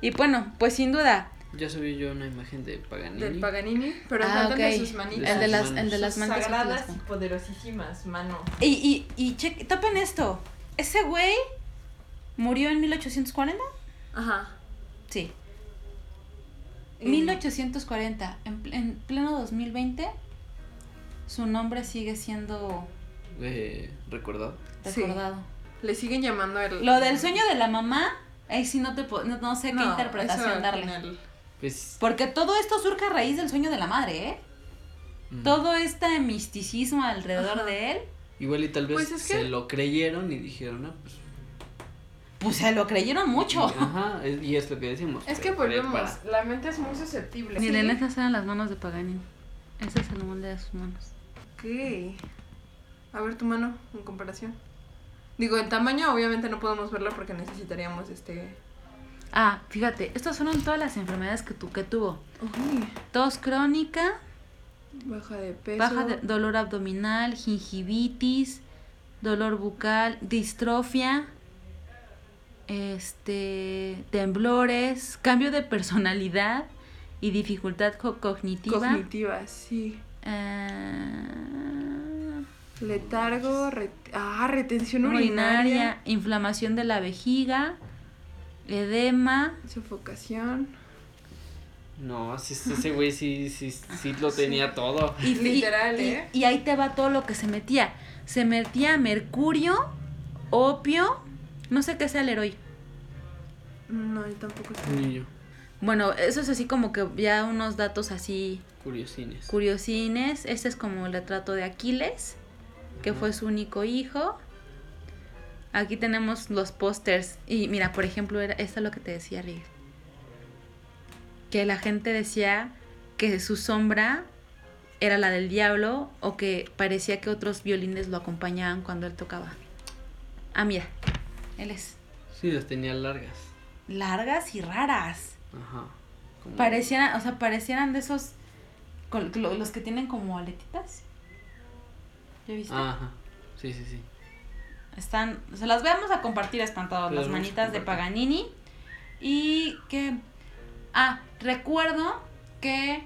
Y bueno, pues sin duda. Ya subí yo una imagen de Paganini. Del Paganini, pero Ah, faltan de sus manitas. El de las, el de las Sus mantas. sagradas y poderosísimas manos. Y, y, y cheque, topen esto. Ese güey murió en 1840. Ajá. Sí. Y- 1840. En, en pleno 2020. Su nombre sigue siendo Eh, ¿Recordado? Sí. recordado. Le siguen llamando el. Lo del sueño de la mamá. Ahí sí no te po- no, no sé qué No, interpretación eso al darle. Pues. Porque todo esto surge a raíz del sueño de la madre, ¿eh? mm, Todo este misticismo alrededor Ajá. de él, Igual y tal vez Pues es se lo creyeron y dijeron, ah, pues. pues se lo creyeron mucho. Ajá, y es lo que decimos. Es que volvemos. prepara. La mente es muy susceptible. Miren, Sí. esas eran las manos de Paganini. Ese es el molde de sus manos. Ok. A ver tu mano en comparación. Digo, en tamaño obviamente no podemos verla porque necesitaríamos este... Ah, fíjate, estas fueron todas las enfermedades que, tu, que tuvo. Uy, Tos crónica, baja de peso. baja de dolor abdominal, gingivitis, dolor bucal, distrofia, este, temblores, cambio de personalidad y dificultad co- cognitiva. Cognitiva, sí. eh, Letargo, ret- ah, retención urinaria, urinaria, inflamación de la vejiga, edema. sofocación. No, sí, ese güey sí, sí, sí lo tenía todo. Y, Literal, y- ¿eh? y ahí te va todo lo que se metía. Se metía mercurio, opio, no sé qué sea el heroí. No, yo tampoco sé. Ni yo. Bueno, eso es así como que ya unos datos así Curiosines. curiosines. Este es como el retrato de Aquiles, que fue su único hijo. Aquí tenemos los pósters. Y mira, por ejemplo, era, esto es lo que te decía Rick. Que la gente decía que su sombra era la del diablo o que parecía que otros violines lo acompañaban cuando él tocaba. Ah, mira, él es Sí, las tenía largas. largas y raras. Ajá. Como- Parecieran, o sea, parecieran de esos, los que tienen como aletitas. ¿Ya viste? Ajá. Sí, sí, sí. Están, se las vamos a compartir espantados, las las manitas de. Paganini. Y que, ah, recuerdo que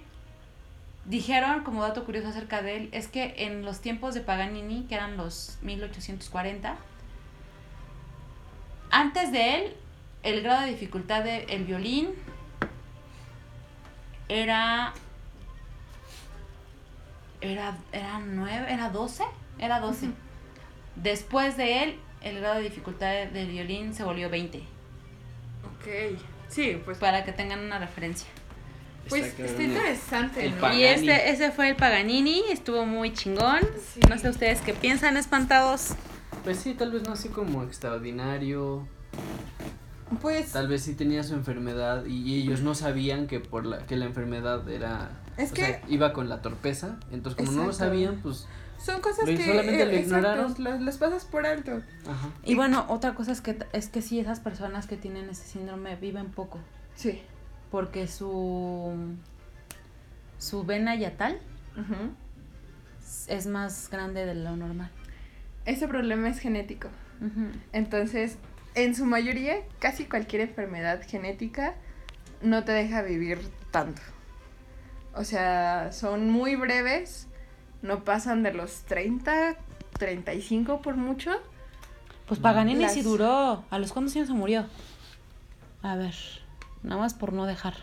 dijeron, como dato curioso acerca de él, es que en los tiempos de Paganini, que eran los 1840, antes de él, el grado de dificultad del violín era era era 9, era 12, era 12. Ujú. Después de él, el grado de dificultad de- del violín se volvió 20, Ok. Sí, pues. para que tengan una referencia. Pues Está interesante, El ¿no? Y este ese fue el Paganini, estuvo muy chingón. Sí. No sé ustedes qué piensan, espantados. Pues sí, tal vez no así como extraordinario. Pues. Tal vez sí tenía su enfermedad y ellos no sabían que por la que la enfermedad era Es o que- sea, iba con la torpeza, entonces como no lo sabían, pues Son cosas Lo- que. solamente lo eh, ignoraron. exacto, las, las pasas por alto. ajá. Y bueno, otra cosa es que es que sí esas personas que tienen ese síndrome viven poco, Sí. porque su su vena yatal Ujú. es más grande de lo normal. Ese problema es genético. Ujú. Entonces, en su mayoría, casi cualquier enfermedad genética no te deja vivir tanto. O sea, son muy breves, no pasan de los 30, 35 por mucho. Pues Paganini Las- sí duró. ¿A los cuántos años se murió? A ver, nada más por no dejar.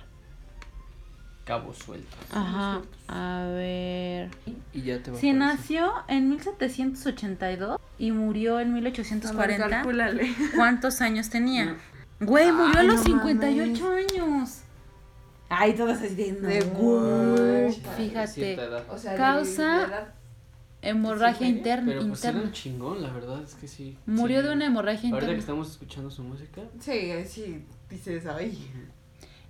Cabos sueltos. Ajá, a ver. Y ya te va a aparecer. nació en 1782 y murió en A ver, 1840. calcúlale. ¿Cuántos años tenía? Güey, murió a los no 58 años. Ay, todas así de... De güey. Cierta Fíjate, edad. O sea, de- Causa- de hemorragia ¿Sí, interna. Pero pues era interna. un chingón, la verdad es que sí. Murió sí. de una hemorragia Ahorita que interna. estamos escuchando su música. Sí, sí, dices, ay.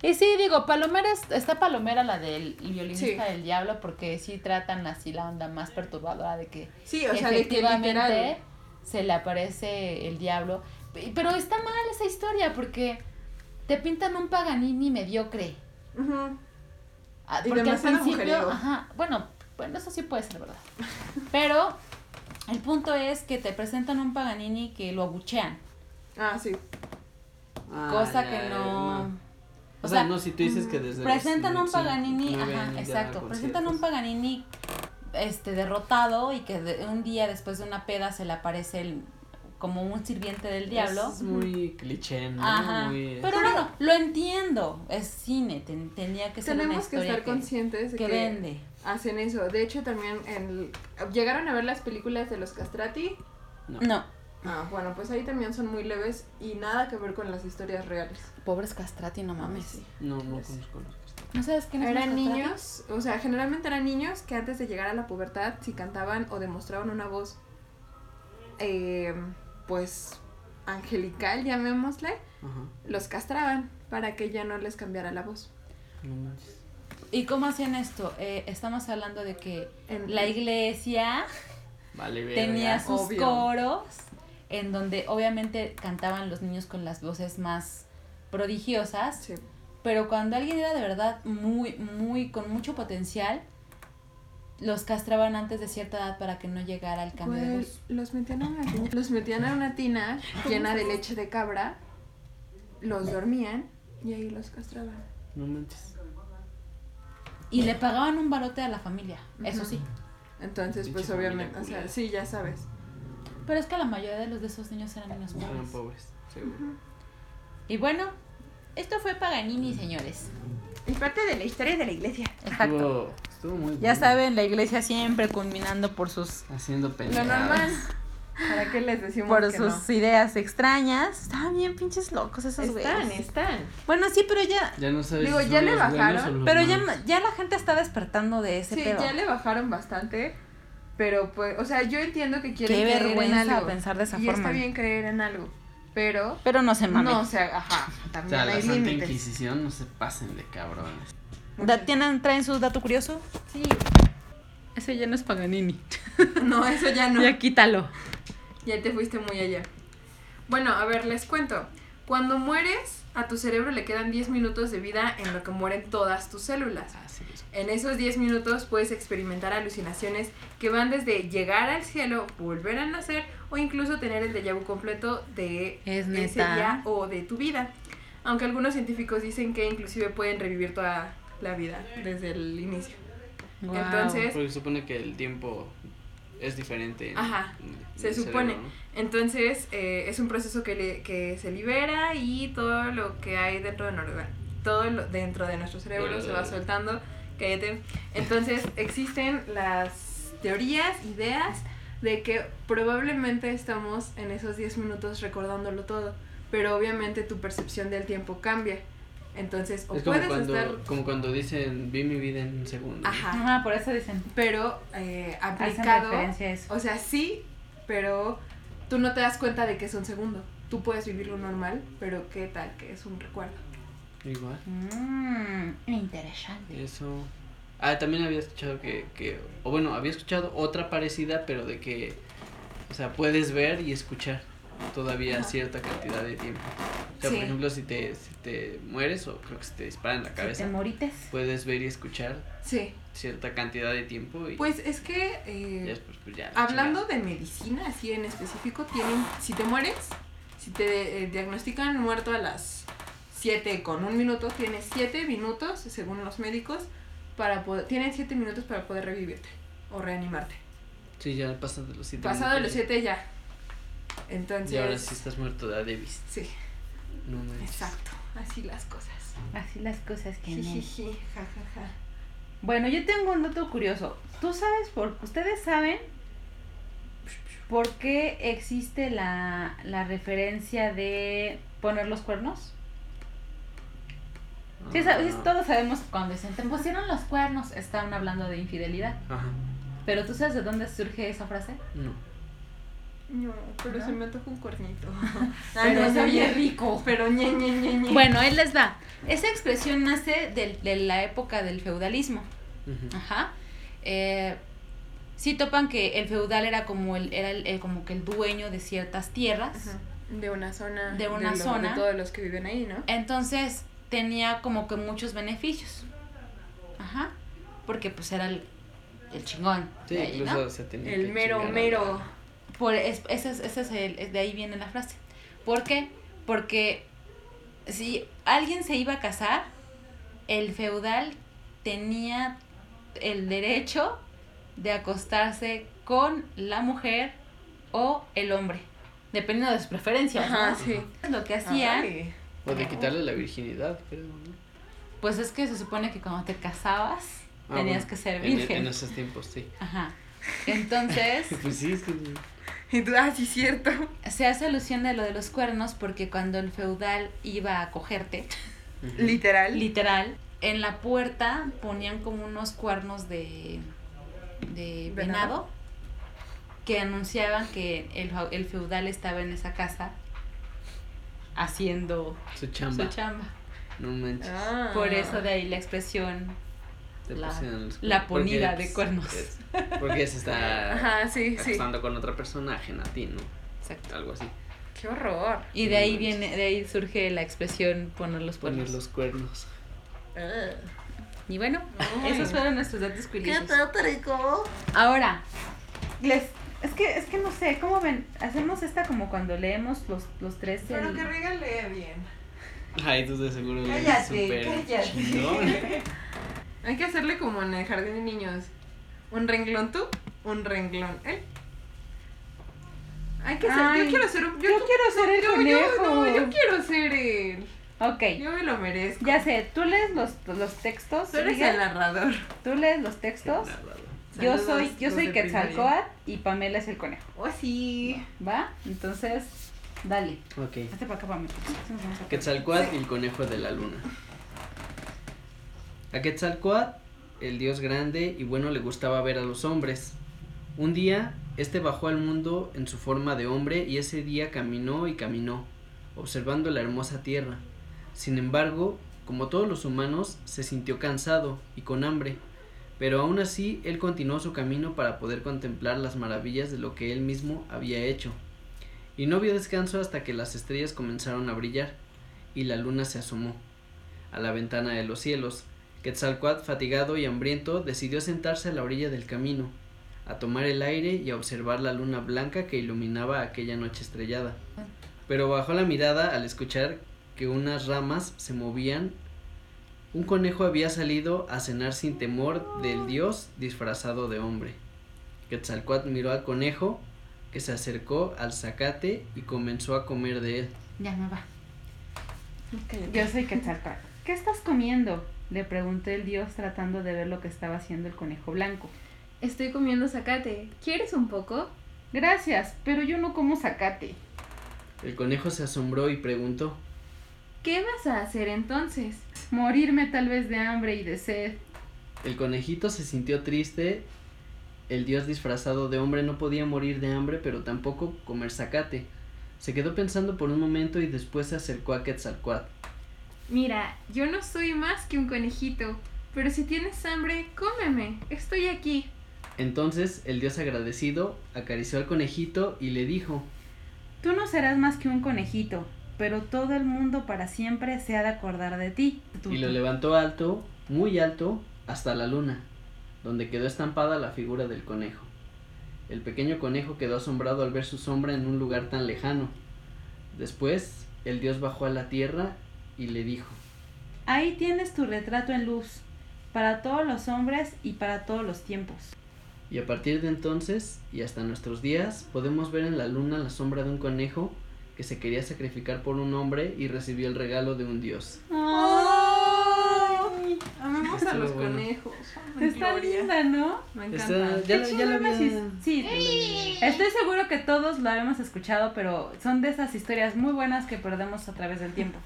Y sí, digo, Palomera, es- está Palomera la del violinista Sí. del diablo, porque sí tratan así la onda más perturbadora de que Sí, o sea, de que efectivamente literal. se le aparece el diablo. Pero está mal esa historia porque te pintan un Paganini mediocre. Ujú. Ah, Y Porque al principio, ajá, bueno, bueno, eso sí puede ser verdad. Pero El punto es que te presentan un Paganini que lo abuchean. Ah, sí. Ah, cosa ya, que no. O, sea, no, si tú dices que desde. Presentan los un Paganini, ajá, exacto. Presentan un Paganini este derrotado y que de- un día después de una peda se le aparece el, como un sirviente del diablo. Es muy cliché, ¿no? Ajá. Muy, Pero bueno, lo entiendo. Es cine, ten- tenía que ser una Tenemos que estar conscientes de que que, vende. hacen eso. De hecho, también en llegaron a ver las películas de los castrati. no. No, Ah, bueno, pues ahí también son muy leves y nada que ver con las historias reales. pobres castrati, no mames. Sí. No, no Pues- conozco los ¿No sabes quién es Eran niños, o sea, generalmente eran niños que antes de llegar a la pubertad, si cantaban o demostraban una voz, eh, pues, angelical, llamémosle, Ajá. los castraban para que ya no les cambiara la voz. No manches. ¿Y cómo hacían esto? Eh, estamos hablando de que En- la iglesia Vale, verga. tenía sus obvio. coros en donde obviamente cantaban los niños con las voces más prodigiosas, Sí. pero cuando alguien era de verdad muy, muy, con mucho potencial, los castraban antes de cierta edad para que no llegara al cambio de voz. los metían a una tina, los metían a una tina llena de leche de cabra, los dormían y ahí los castraban. No manches. Y le pagaban un barote a la familia, eso sí. Entonces, pues obviamente, o sea, sí, ya sabes. Pero es que la mayoría de los de esos niños eran niños Eran pobres. pobres, seguro. Y bueno, esto fue Paganini, señores. Y parte de la historia de la iglesia. Exacto. Estuvo muy Ya bueno. saben, la iglesia siempre culminando por sus Haciendo Lo pendejadas. normal. ¿Para qué les decimos por que sus no? ideas extrañas. Estaban bien pinches locos esos Están, güeyes. están. Bueno, sí, pero ya Ya no sabes Digo, si ya le bajaron, o pero ya, ya la gente está despertando de ese Sí, pedo. ya le bajaron bastante. Pero pues, o sea, yo entiendo que quieren Qué creer en vergüenza algo. pensar de esa y forma. está bien creer en algo. Pero Pero no se mamen. no, o sea, ajá, O también sea, la Santa límites. Inquisición no se pasen de cabrones. ¿Tienen, ¿Traen su dato curioso? Sí. Ese ya no es Paganini. [LAUGHS] No, eso ya no. Ya quítalo. Ya te fuiste muy allá. Bueno, a ver, les cuento. Cuando mueres, a tu cerebro le quedan 10 minutos de vida en lo que mueren todas tus células. Así es. En esos 10 minutos puedes experimentar alucinaciones que van desde llegar al cielo, volver a nacer o incluso tener el déjà vu completo de Es ese día o de tu vida. Aunque algunos científicos dicen que inclusive pueden revivir toda la vida desde el inicio. Guau. Entonces- Porque se supone que el tiempo es diferente. en- Ajá, en se supone. cerebro, ¿no? Entonces eh, es un proceso que, le- que se libera y todo lo que hay dentro de Noruega, todo lo dentro de nuestro cerebro se va soltando. Cállate. Entonces existen las teorías, ideas de que probablemente estamos en esos 10 minutos recordándolo todo, pero obviamente tu percepción del tiempo cambia. Entonces, o Es como puedes cuando, estar, como cuando dicen, vi mi vida en un segundo. ajá, Ajá, por eso dicen. pero eh, aplicado. O sea, sí, pero tú no te das cuenta de que es un segundo. Tú puedes vivirlo normal, pero qué tal que es un recuerdo. Igual. Mmm, interesante. Eso. Ah, también había escuchado que, que, o bueno, había escuchado otra parecida, pero de que, o sea, puedes ver y escuchar todavía Ajá. cierta cantidad de tiempo. O sea, Sí. por ejemplo, si te, si te mueres o creo que se te dispara en la Si cabeza, te morites. puedes ver y escuchar Sí, cierta cantidad de tiempo y pues es que eh, después, pues ya. la hablando de medicina, así en específico, tienen, si te mueres, si te eh, diagnostican muerto a las 7 con un minuto, tienes 7 minutos, según los médicos, para poder, tienen 7 minutos para poder revivirte o reanimarte. chingada. Sí, ya pasas de los siete. Pasado los minutos 7 ya. Entonces, Y ahora sí estás muerto de Davis. sí, No exacto, así las cosas. Así las cosas que no. Bueno, yo tengo un dato curioso. ¿Tú sabes por ustedes saben por qué existe la, la referencia de poner los cuernos? Sí, Ah, todos sabemos que cuando dicen te pusieron los cuernos, están hablando de infidelidad. Ajá. Pero ¿tú sabes de dónde surge esa frase? No. No, pero ¿No? se me antoja un cuernito. [LAUGHS] Pero no, se oye no, rico. Pero ñe, ñe, ñe, ñe. Bueno, él les da. Esa expresión nace del- de la época del feudalismo. Ajá. Eh, sí topan que el feudal era como el, era el- el- como que el dueño de ciertas tierras. Ajá. De una zona. De una zona. De todos los que viven ahí, ¿no? Entonces tenía como que muchos beneficios. Ajá. Porque pues era el, el chingón. Sí, de ahí, incluso ¿no? se tenía El que mero, mero. Por, es, ese es, ese es el, de ahí viene la frase. ¿Por qué? Porque si alguien se iba a casar, el feudal tenía el derecho de acostarse con la mujer o el hombre, dependiendo de sus preferencias. Ajá, ¿no? sí. Lo que hacían. O de quitarle la virginidad, creo, ¿no? pues es que se supone que cuando te casabas Ah, tenías bueno, que ser en- virgen. En, esos tiempos, sí. Ajá. Entonces, [LAUGHS] Pues sí, es que. [LAUGHS] Y tú, ah, sí, cierto. se hace alusión de lo de los cuernos porque cuando el feudal iba a cogerte. Literal. literal, en la puerta ponían como unos cuernos de, de ¿Venado? venado que anunciaban que el, el feudal estaba en esa casa haciendo Su chamba. su chamba. No manches. Ah. Por eso de ahí la expresión, Te la- pusieron los la ponida Porque, de cuernos. es- porque se está [LAUGHS] Ajá, sí, sí. con otra persona ajena a ti, ¿no? exacto. Algo así. Qué horror. Y de ahí viene, de ahí surge la expresión poner los Poner cuernos. los cuernos. Y bueno, Ay. esos fueron nuestros datos curiosos. rico. Ahora, les, es que, es que no sé, ¿cómo ven? Hacemos esta como cuando leemos los, los tres. Pero el- que regale bien. Ay, tú de seguro le Cállate, súper. [LAUGHS] Hay que hacerle como en el jardín de niños. Un renglón tú, un renglón él. Hay que ser, Ay, yo quiero ser un, yo quiero ser el yo, yo- conejo. no, yo quiero ser él. Ok, Yo me lo merezco. ya sé, tú lees los, los textos. Tú eres Miguel, el narrador. tú lees los textos. Yo soy, yo soy Quetzalcoatl y Pamela es el conejo. Oh, sí. ¿Va? Entonces, dale. Ok. Hazte para acá, Pamela. Quetzalcoatl y el conejo de la luna. A Quetzalcoatl, el dios grande y bueno, le gustaba ver a los hombres. Un día, este bajó al mundo en su forma de hombre y ese día caminó y caminó, observando la hermosa tierra. Sin embargo, como todos los humanos, se sintió cansado y con hambre, pero aún así él continuó su camino para poder contemplar las maravillas de lo que él mismo había hecho. Y no vio descanso hasta que las estrellas comenzaron a brillar y la luna se asomó a la ventana de los cielos. Quetzalcoatl, fatigado y hambriento, decidió sentarse a la orilla del camino, a tomar el aire y a observar la luna blanca que iluminaba aquella noche estrellada. Pero bajó la mirada al escuchar que unas ramas se movían. Un conejo había salido a cenar sin temor del dios disfrazado de hombre. Quetzalcoatl miró al conejo, que se acercó al zacate y comenzó a comer de él. Ya me va. Yo soy Quetzalcoatl. ¿Qué estás comiendo? Le preguntó el dios tratando de ver lo que estaba haciendo el conejo blanco. Estoy comiendo zacate. ¿Quieres un poco? Gracias, pero yo no como zacate. El conejo se asombró y preguntó ¿Qué vas a hacer entonces? Morirme tal vez de hambre y de sed. El conejito se sintió triste. El dios disfrazado de hombre no podía morir de hambre, pero tampoco comer zacate. Se quedó pensando por un momento y después se acercó a Quetzalcoatl. Mira, yo no soy más que un conejito, pero si tienes hambre, cómeme. Estoy aquí. Entonces el dios agradecido acarició al conejito y le dijo Tú no serás más que un conejito, pero todo el mundo para siempre se ha de acordar de ti. y lo levantó alto, muy alto, hasta la luna, donde quedó estampada la figura del conejo. El pequeño conejo quedó asombrado al ver su sombra en un lugar tan lejano. Después, el dios bajó a la tierra y le dijo Ahí tienes tu retrato en luz, para todos los hombres y para todos los tiempos. Y a partir de entonces y hasta nuestros días podemos ver en la luna la sombra de un conejo que se quería sacrificar por un hombre y recibió el regalo de un dios. ¡Ay! Amemos a los bueno. conejos. Está Gloria. linda, ¿no? Me Está- encanta. ya, Qué lo- ya lo chingona, había- sí, sí. Estoy seguro que todos lo habíamos escuchado, pero son de esas historias muy buenas que perdemos a través del tiempo.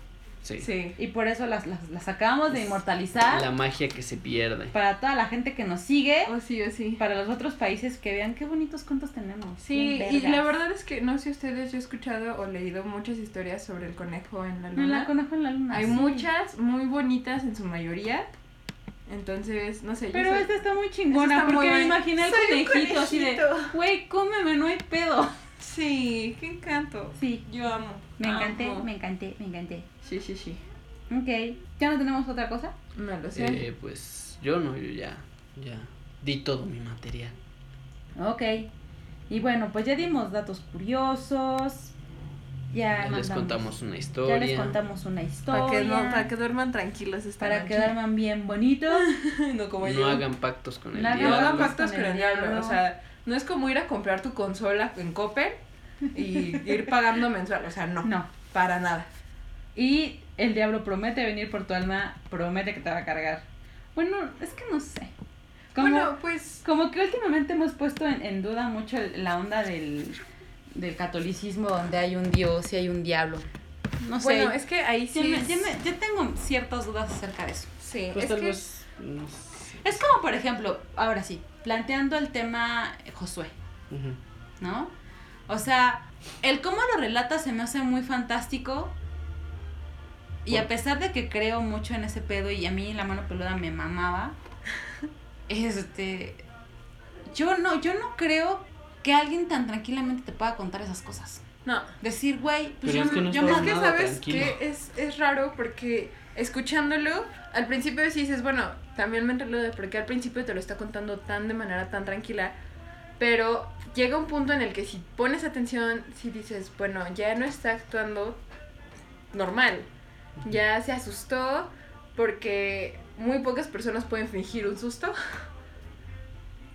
Sí. Sí. Y por eso las, las, las acabamos de inmortalizar La magia que se pierde. para toda la gente que nos sigue, Oh, sí, oh, sí. para los otros países que vean qué bonitos cuentos tenemos. Sí, y la verdad es que no sé ustedes, yo he escuchado o leído muchas historias sobre el conejo en la No luna. la conejo en la luna. Hay sí. muchas muy bonitas en su mayoría. Entonces, no sé. yo Pero soy- esta está muy chingona está muy porque me buena. imaginé el conejito así de, güey, cómeme, no hay pedo. Sí, qué encanto. Sí, Yo amo. me encanté, amo. me encanté, me encanté. Sí, sí, sí. Ok, ¿ya no tenemos otra cosa? No lo sé. Eh, pues yo no, yo ya, ya. di todo mi material. Ok. Y bueno, pues ya dimos datos curiosos. Ya, Ya les contamos una Ya historia. les contamos una historia. Para que, no, para que duerman tranquilos esta para noche. que duerman bien bonitos. [LAUGHS] no como no yo. hagan pactos con el No hagan No diablo. hagan Diablo. pactos Con con el el diablo. diablo. O sea, no es como ir a comprar tu consola en Coppel y ir pagando mensual. O sea, no. No. Para nada. Y el diablo promete venir por tu alma, promete que te va a cargar. Bueno, es que no sé. Como, Bueno, pues. como que últimamente hemos puesto en, en duda mucho el- la onda del, del catolicismo donde hay un dios y hay un diablo. No sé. Bueno, es que ahí Ya sí. me- es- ya me- ya tengo ciertas dudas acerca de eso. Sí, Pues es tal que. vez. no sé. Es como, por ejemplo, ahora sí, planteando el tema Josué, Ujú. ¿no? O sea, el cómo lo relata se me hace muy fantástico. Y a pesar de que creo mucho en ese pedo y a mí la mano peluda me mamaba, [LAUGHS] este, yo no, yo no creo que alguien tan tranquilamente te pueda contar esas cosas. No. Decir, güey, pues Pero yo, es que no yo Es que sabes tranquilo. que es, es raro porque escuchándolo, al principio sí dices, bueno, también me enteré de por qué al principio te lo está contando tan de manera tan tranquila, pero llega un punto en el que si pones atención, si dices, bueno, ya no está actuando normal, ya se asustó porque muy pocas personas pueden fingir un susto.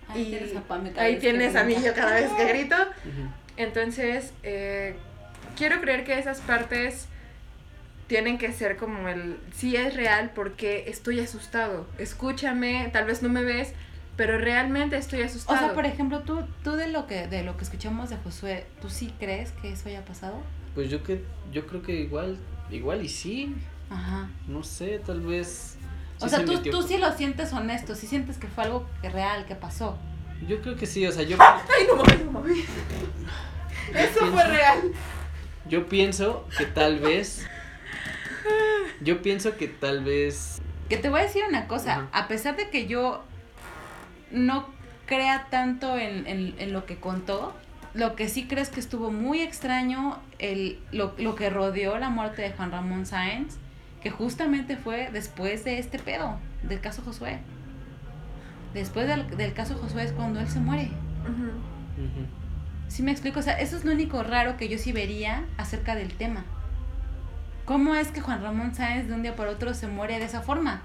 Ahí y tienes a Pame cada Ahí vez que tienes a mí grita. yo cada vez que [LAUGHS] grito. Entonces, eh, quiero creer que esas partes tienen que ser como el, sí es real porque estoy asustado, escúchame, tal vez no me ves, pero realmente estoy O asustado. sea, por ejemplo, tú, tú de lo que de lo que escuchamos de Josué, ¿tú sí crees que eso haya pasado? Pues yo que yo creo que igual igual y sí, Ajá. no sé, tal vez O sea, se tú, tú sí lo sientes honesto, sí sientes que fue algo que real, que pasó. Yo creo que sí, o sea, yo [LAUGHS] Ay, no mames, no mames. Eso fue real. yo pienso que tal vez [LAUGHS] yo pienso que tal vez Que te voy a decir una cosa, a pesar de que yo no crea tanto en, en, en lo que contó, lo que sí crees que estuvo muy extraño el, lo, lo que rodeó la muerte de Juan Ramón Sáenz, que justamente fue después de este pedo, del caso Josué. Después del, del caso Josué es cuando él se muere. Ujú. ¿Sí me explico? O sea, eso es lo único raro que yo sí vería acerca del tema. ¿Cómo es que Juan Ramón Sáenz de un día para otro se muere de esa forma?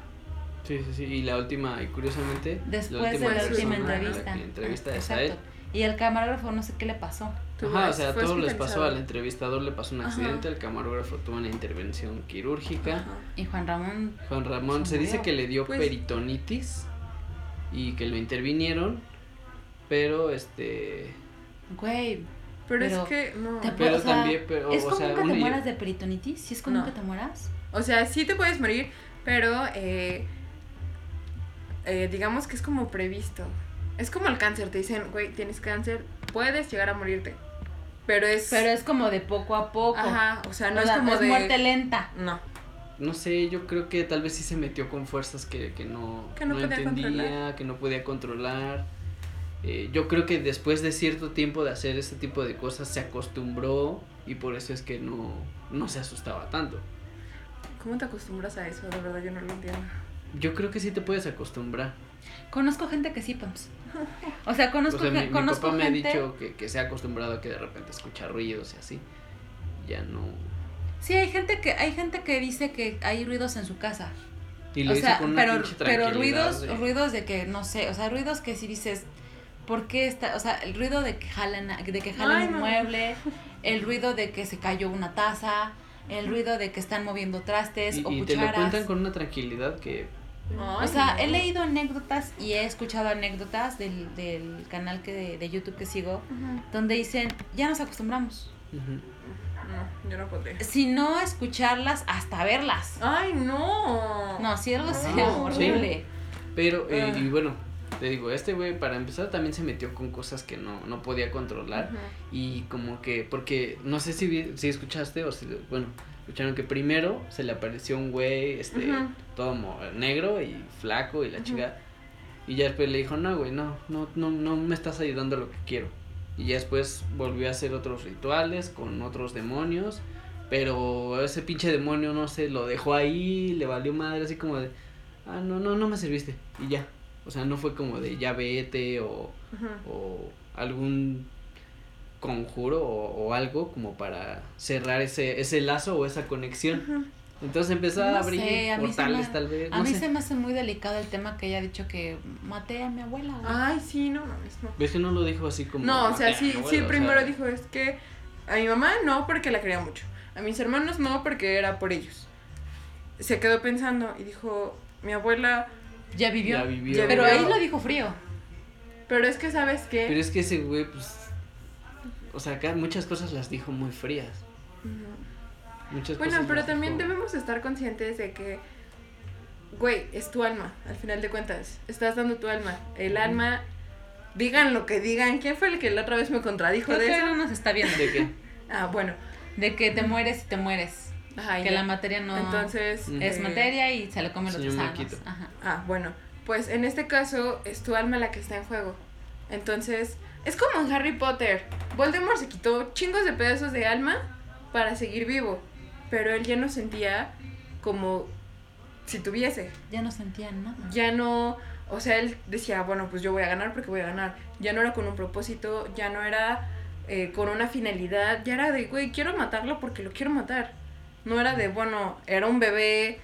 Sí, sí, sí, y la última y curiosamente Después de última la última persona a la entrevista. entrevista Ah, es a él. Y el camarógrafo no sé qué le pasó. Ajá, o sea, todos les pasó, al entrevistador le pasó un Ajá. accidente, al camarógrafo tuvo una intervención quirúrgica. Ajá. Y Juan Ramón, Juan Ramón Se se dice que le dio Pues- peritonitis y que lo intervinieron, pero este güey, Pero, Pero es que no. te Pero o sea, también, pero, ¿es o común sea, que te mueras de peritonitis? ¿Sí es común No. que te mueras? O sea, sí te puedes morir, pero eh, eh, digamos que es como previsto. Es como el cáncer, te dicen, güey, tienes cáncer, puedes llegar a morirte. Pero es... Pero es como de poco a poco. Ajá, o sea, no O es como es de... muerte lenta. No. no sé, yo creo que tal vez sí se metió con fuerzas que, que no, Que no podía entendía, controlar. que no podía controlar. Eh, yo creo que después de cierto tiempo de hacer ese tipo de cosas se acostumbró y por eso es que no, no se asustaba tanto. ¿Cómo te acostumbras a eso? De verdad, yo no lo entiendo. Yo creo que sí te puedes acostumbrar. Conozco gente que sí, Pams. O sea, conozco, o sea, mi, mi conozco papá me ha dicho que, que se ha acostumbrado a que de repente escucha ruidos y así. Ya no. Sí, hay gente que hay gente que dice que hay ruidos en su casa. Y lo o sea, con una pero, pero ruidos, de- ruidos de que, no sé, o sea, ruidos que si dices, ¿por qué está? O sea, el ruido de que jalan, a- de que jalan Ay, un no. mueble, [LAUGHS] el ruido de que se cayó una taza, el ruido de que están moviendo trastes Y, o y te lo cucharas. cuentan con una tranquilidad que O sea, no. he leído anécdotas y he escuchado anécdotas del, del canal que de, de YouTube que sigo, donde dicen, ya nos acostumbramos. No, yo no podría. Si no escucharlas, hasta verlas. Ay, no. No, si algo No. sería horrible. Pero, eh, Ah. y bueno, te digo, este güey para empezar también se metió con cosas que no, no podía controlar. Y como que, porque no sé si, vi- si escuchaste o si, bueno, escucharon que primero se le apareció un güey, este, Ujú. todo mo- negro y flaco y la chica. Y ya después le dijo, no, güey, no, no, no, no me estás ayudando a lo que quiero. Y ya después volvió a hacer otros rituales con otros demonios. Pero ese pinche demonio, no sé, lo dejó ahí, le valió madre, así como de, ah, no, no, no me serviste. Y ya. O sea, no fue como de ya vete o, o algún conjuro o, o algo como para cerrar ese, ese lazo o esa conexión. Entonces empezó a abrir sé, a portales me- tal vez. A no mí sé. se me hace muy delicado el tema que ella ha dicho que maté a mi abuela. Ay, sí, no mames, no. ¿Ves que no lo dijo así como... No, o sea, "Maté a sí, sí, abuela", o primero sea, dijo, es que a mi mamá no porque la quería mucho, a mis hermanos no porque era por ellos. Se quedó pensando y dijo, mi abuela, Ya vivió. Ya vivió. Ya Pero vivió. ahí lo dijo frío. pero es que sabes qué, Pero es que ese güey, pues... O sea, acá muchas cosas las dijo muy frías. Ujú. Muchas Bueno, cosas pero también dijo- debemos estar conscientes de que, güey, es tu alma, al final de cuentas. Estás dando tu alma. El alma, digan lo que digan. ¿Quién fue el que la otra vez me contradijo Creo de que eso? no nos está viendo. ¿De qué? Ah, bueno. De que te mueres y te mueres. Ajá, que ya. la materia no Entonces. Es eh, materia y se lo comen los gusanos. Ajá. Ah, bueno. Pues en este caso es tu alma la que está en juego. Entonces, es como en Harry Potter. Voldemort se quitó chingos de pedazos de alma para seguir vivo. Pero él ya no sentía como si tuviese. Ya no sentían nada. ya no, o sea, él decía, bueno, pues yo voy a ganar porque voy a ganar. Ya no era con un propósito, ya no era eh, con una finalidad, ya era de, güey, quiero matarlo porque lo quiero matar. No era de, bueno, era un bebé,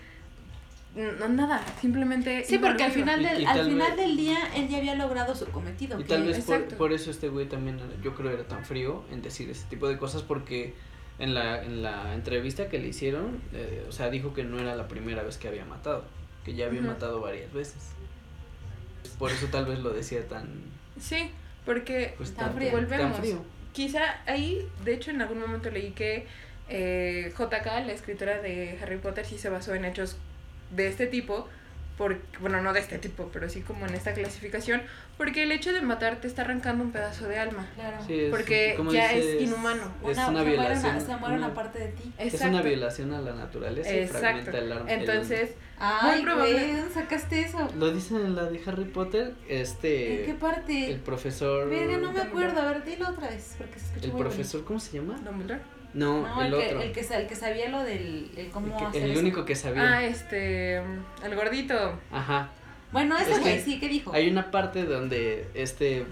no, nada, simplemente... Sí, porque al final, del, y al final vez- del día él ya había logrado su cometido. Y que- tal vez por, eso este güey también, yo creo, era tan frío en decir ese tipo de cosas porque en la, en la entrevista que le hicieron, eh, o sea, dijo que no era la primera vez que había matado, que ya había matado varias veces. Por eso tal vez lo decía tan, Sí, porque pues, Tan tan, frío. tan Volvemos. frío. quizá ahí, de hecho en algún momento leí que eh, JK, la escritora de Harry Potter, sí se basó en hechos de este tipo, por, bueno, no de este tipo, pero sí como en esta clasificación, porque el hecho de matar te está arrancando un pedazo de alma. Claro. Sí, es- Porque ya dices, es inhumano. Es Una- una se muere una- violación. se muere una una- parte de ti. Es una violación a la naturaleza y Exacto. fragmenta el arma. el- Entonces, Ay, probable- güey, ¿de dónde sacaste eso? lo dicen en la de Harry Potter, este, ¿En qué parte? el profesor, Verga, no me acuerdo. A ver, dilo otra vez. Porque se escucha el muy profesor, ¿cómo se llama? Dumbledore. No. No, el, el, otro, que, el, que, el que sabía lo del el cómo el, que- hacer el eso. único que sabía. Ah, este, el gordito, Ajá. Bueno, ese Es güey, que sí, ¿qué dijo? Hay una parte donde este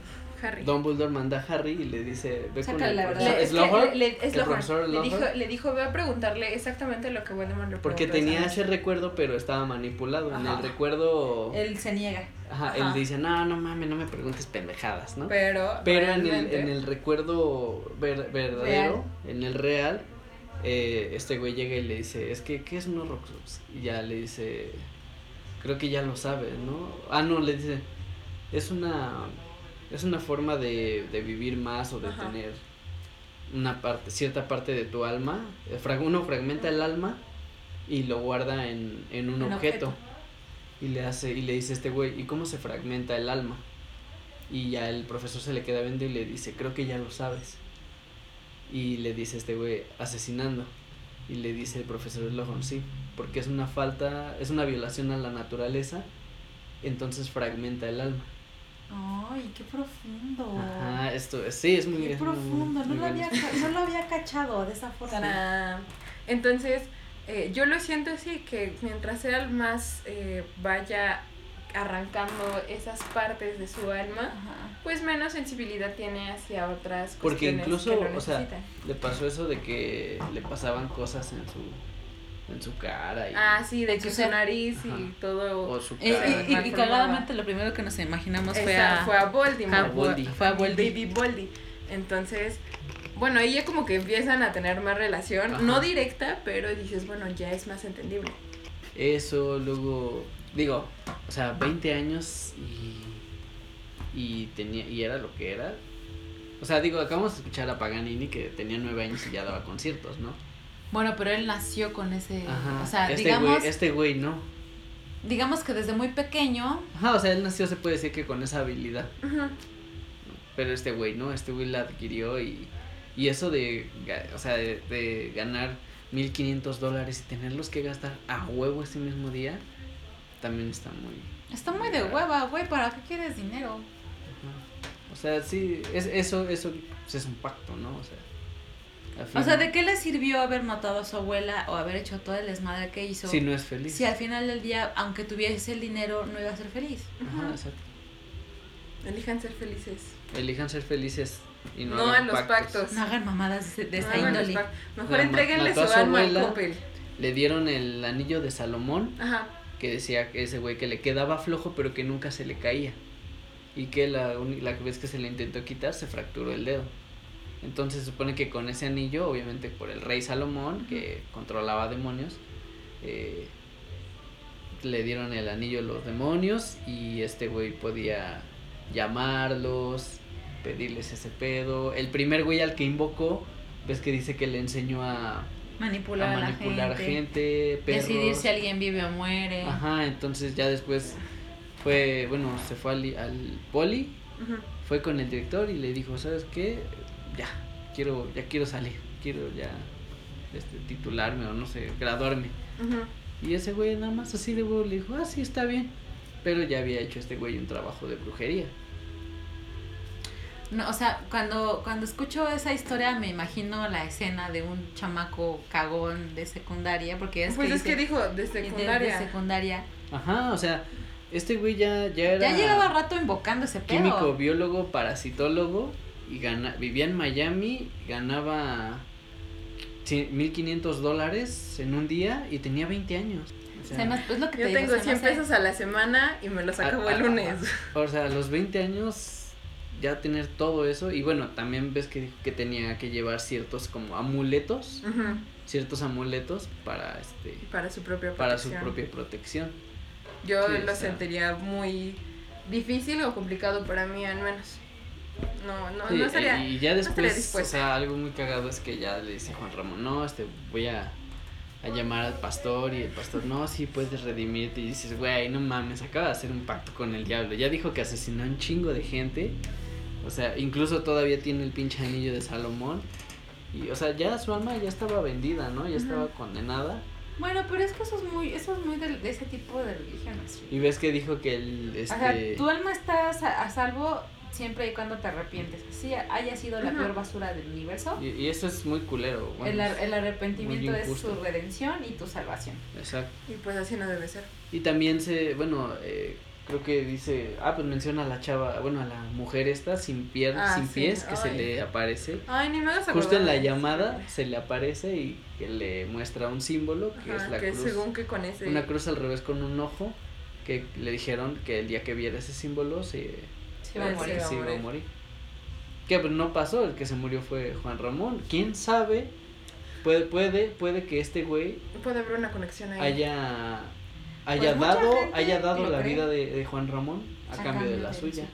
Harry. Dumbledore manda a Harry y le dice, ve con el la profesor verdad. Le, es que Slughorn", le- le- el profesor dijo, le dijo, ve a preguntarle exactamente lo que Voldemort le porque tenía noche". ese recuerdo pero estaba manipulado. En el recuerdo, Él se niega. ajá, Ajá. él dice, no, no mames, no me preguntes pendejadas, ¿no? Pero, Pero en el, en el recuerdo ver- verdadero, en el real, eh, este güey llega y le dice, es que, ¿qué es un Horrocrux? Y ya le dice, creo que ya lo sabes, ¿no? Ah, no, le dice, es una, es una forma de, de vivir más o de Ajá. tener una parte, cierta parte de tu alma. Eh, Uno fragmenta el alma y lo guarda en, en un objeto. objeto. Y le hace, y le dice a este güey, ¿y cómo se fragmenta el alma? Y ya el profesor se le queda viendo y le dice, creo que ya lo sabes. Y le dice este güey, asesinando. Y le dice el profesor Slughorn, sí, porque es una falta, es una violación a la naturaleza, entonces fragmenta el alma. Ay, qué profundo. Ajá, esto, sí, es muy Qué es muy- profundo. No muy lo, bueno. había, ca- no lo había cachado de esa forma. Tarán. Entonces, eh, yo lo siento así, que mientras él más eh, vaya arrancando esas partes de su alma, Ajá. pues menos sensibilidad tiene hacia otras Porque cuestiones incluso, que lo o sea. Le pasó eso de que le pasaban cosas en su, en su cara y, Ah, sí, de su que su nariz Ajá. y todo... o su Y, cara. y- y- y cagadamente lo primero que nos imaginamos fue Esa a, fue a a Voldemort. Voldy. Fue a Voldy. Baby Voldy. Entonces, bueno, ya como que empiezan a tener más relación, Ajá. no directa, pero dices, bueno, ya es más entendible. Eso, luego, digo, o sea, 20 años y, y tenía, y era lo que era. O sea, digo, acabamos de escuchar a Paganini que tenía 9 años y ya daba conciertos, ¿no? Bueno, pero él nació con ese. Ajá. O sea, este digamos, güey, este güey no. digamos que desde muy pequeño. Ajá, o sea, él nació, se puede decir que con esa habilidad. Ujú. Pero este güey no, este güey la adquirió y, y eso de, o sea, de, de ganar 1500 dólares y tenerlos que gastar a huevo ese mismo día, también está muy... Está muy de hueva, güey. ¿Para qué quieres dinero? Ajá. O sea, sí, es, eso, eso pues, es un pacto, ¿no? O sea, O sea, ¿de qué le sirvió haber matado a su abuela o haber hecho todo el desmadre que hizo? Si no es feliz. Si al final del día, aunque tuviese el dinero, no iba a ser feliz. Ajá, exacto. Elijan ser felices. Elijan ser felices y no, No, hagan a los pactos. No hagan mamadas de, No los índole. Mejor La a su alma al. Coppel. Le dieron el anillo de Salomón Ajá. que decía que ese güey que le quedaba flojo pero que nunca se le caía. Y que la, la vez que se le intentó quitar se fracturó el dedo. Entonces se supone que con ese anillo, obviamente por el rey Salomón, que controlaba demonios, eh, le dieron el anillo a los demonios y este güey podía llamarlos, pedirles ese pedo. El primer güey al que invocó, ves que dice que le enseñó a, Manipular a a, manipular la gente. gente. Decidir si alguien vive o muere. Ajá, entonces ya después fue, bueno, se fue al, al poli, fue con el director y le dijo, ¿sabes qué? Ya, quiero, ya quiero salir, quiero ya este, titularme o no sé, graduarme. Y ese güey nada más así de huevo le dijo, ah, sí, está bien. Pero ya había hecho este güey un trabajo de brujería. No, o sea, cuando, cuando escucho esa historia me imagino la escena de un chamaco cagón de secundaria, porque es Pues que es que dijo de de- secundaria. De, secundaria. Ajá, o sea, este güey ya, ya era Ya llevaba rato invocando ese pedo. químico, biólogo, parasitólogo y gana, vivía en Miami, ganaba cien- 1500 dólares en un día y tenía 20 años. O sea, lo que Yo tengo se me 100 hace- pesos a la semana y me los acabo Ah, el ah, lunes. o sea, a los 20 años ya tener todo eso y bueno, también ves que que tenía que llevar ciertos como amuletos, ciertos amuletos para este Para su propia para su protección. propia protección. Yo Sí, lo o sea. sentiría muy difícil o complicado para mí al menos. No, no, Sí, no estaría. y ya no después, o sea, algo muy cagado es que ya le dice Juan Ramón, no, este, voy a, a llamar al pastor y el pastor, no, sí puedes redimirte y dices, güey, no mames, acaba de hacer un pacto con el diablo, ya dijo que asesinó a un chingo de gente, o sea, incluso todavía tiene el pinche anillo de Salomón y, o sea, ya su alma ya estaba vendida, ¿no? Ya estaba condenada Bueno, pero es que eso es muy, eso es muy de, de ese tipo de religiones. y ves que dijo que el, O sea, este, tu alma está a salvo siempre y cuando te arrepientes. Así haya sido la Ajá. peor basura del universo. y, y eso es muy culero, bueno, el, ar- el arrepentimiento es su redención y tu salvación. exacto. Y pues así no debe ser. Y también se, bueno, eh, creo que dice, ah, pues menciona a la chava, bueno, a la mujer esta sin piernas, Ah, sin sí, pies, que se le aparece. Ay, ni me hagas Justo en la llamada se le aparece y que le muestra un símbolo, que Ajá, es la que cruz, según que con ese. una cruz al revés con un ojo, que le dijeron que el día que viera ese símbolo se, Se va a morir. va a se iba a morir. Que pues no pasó, el que se murió fue Juan Ramón. ¿Quién sabe? Puede, puede, puede que este güey Puede haber una conexión ahí. haya haya Pues dado haya dado la cree. vida de, de Juan Ramón a, cambio, de la suya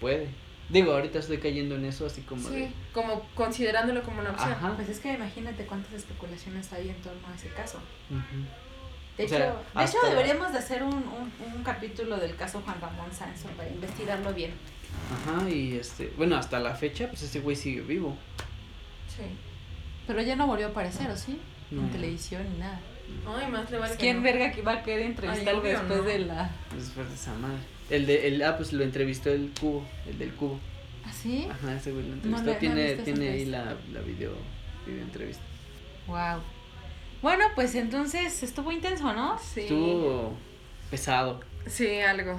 puede digo ahorita estoy cayendo en eso así como Sí, de como considerándolo como una opción. ajá Pues es que imagínate cuántas especulaciones hay en torno a ese caso. ujú. De, O hecho, sea, de hasta- hecho, deberíamos de hacer un, un, un capítulo del caso Juan Ramón Sanso para investigarlo bien. ajá y este bueno hasta la fecha pues ese güey sigue vivo Sí. Pero ya no volvió a aparecer, ¿o sí? No. En televisión ni nada. Ay, más le vale que ¿Quién no. verga que va a querer entrevistar Ay, obvio, después no. de la... después de esa madre el de el ah pues lo entrevistó el cubo el del cubo ¿Ah, sí? ajá ese güey lo entrevistó no tiene tiene ahí la, la video video entrevista Wow. Bueno, pues entonces estuvo intenso, ¿no? Sí. estuvo pesado Sí, algo.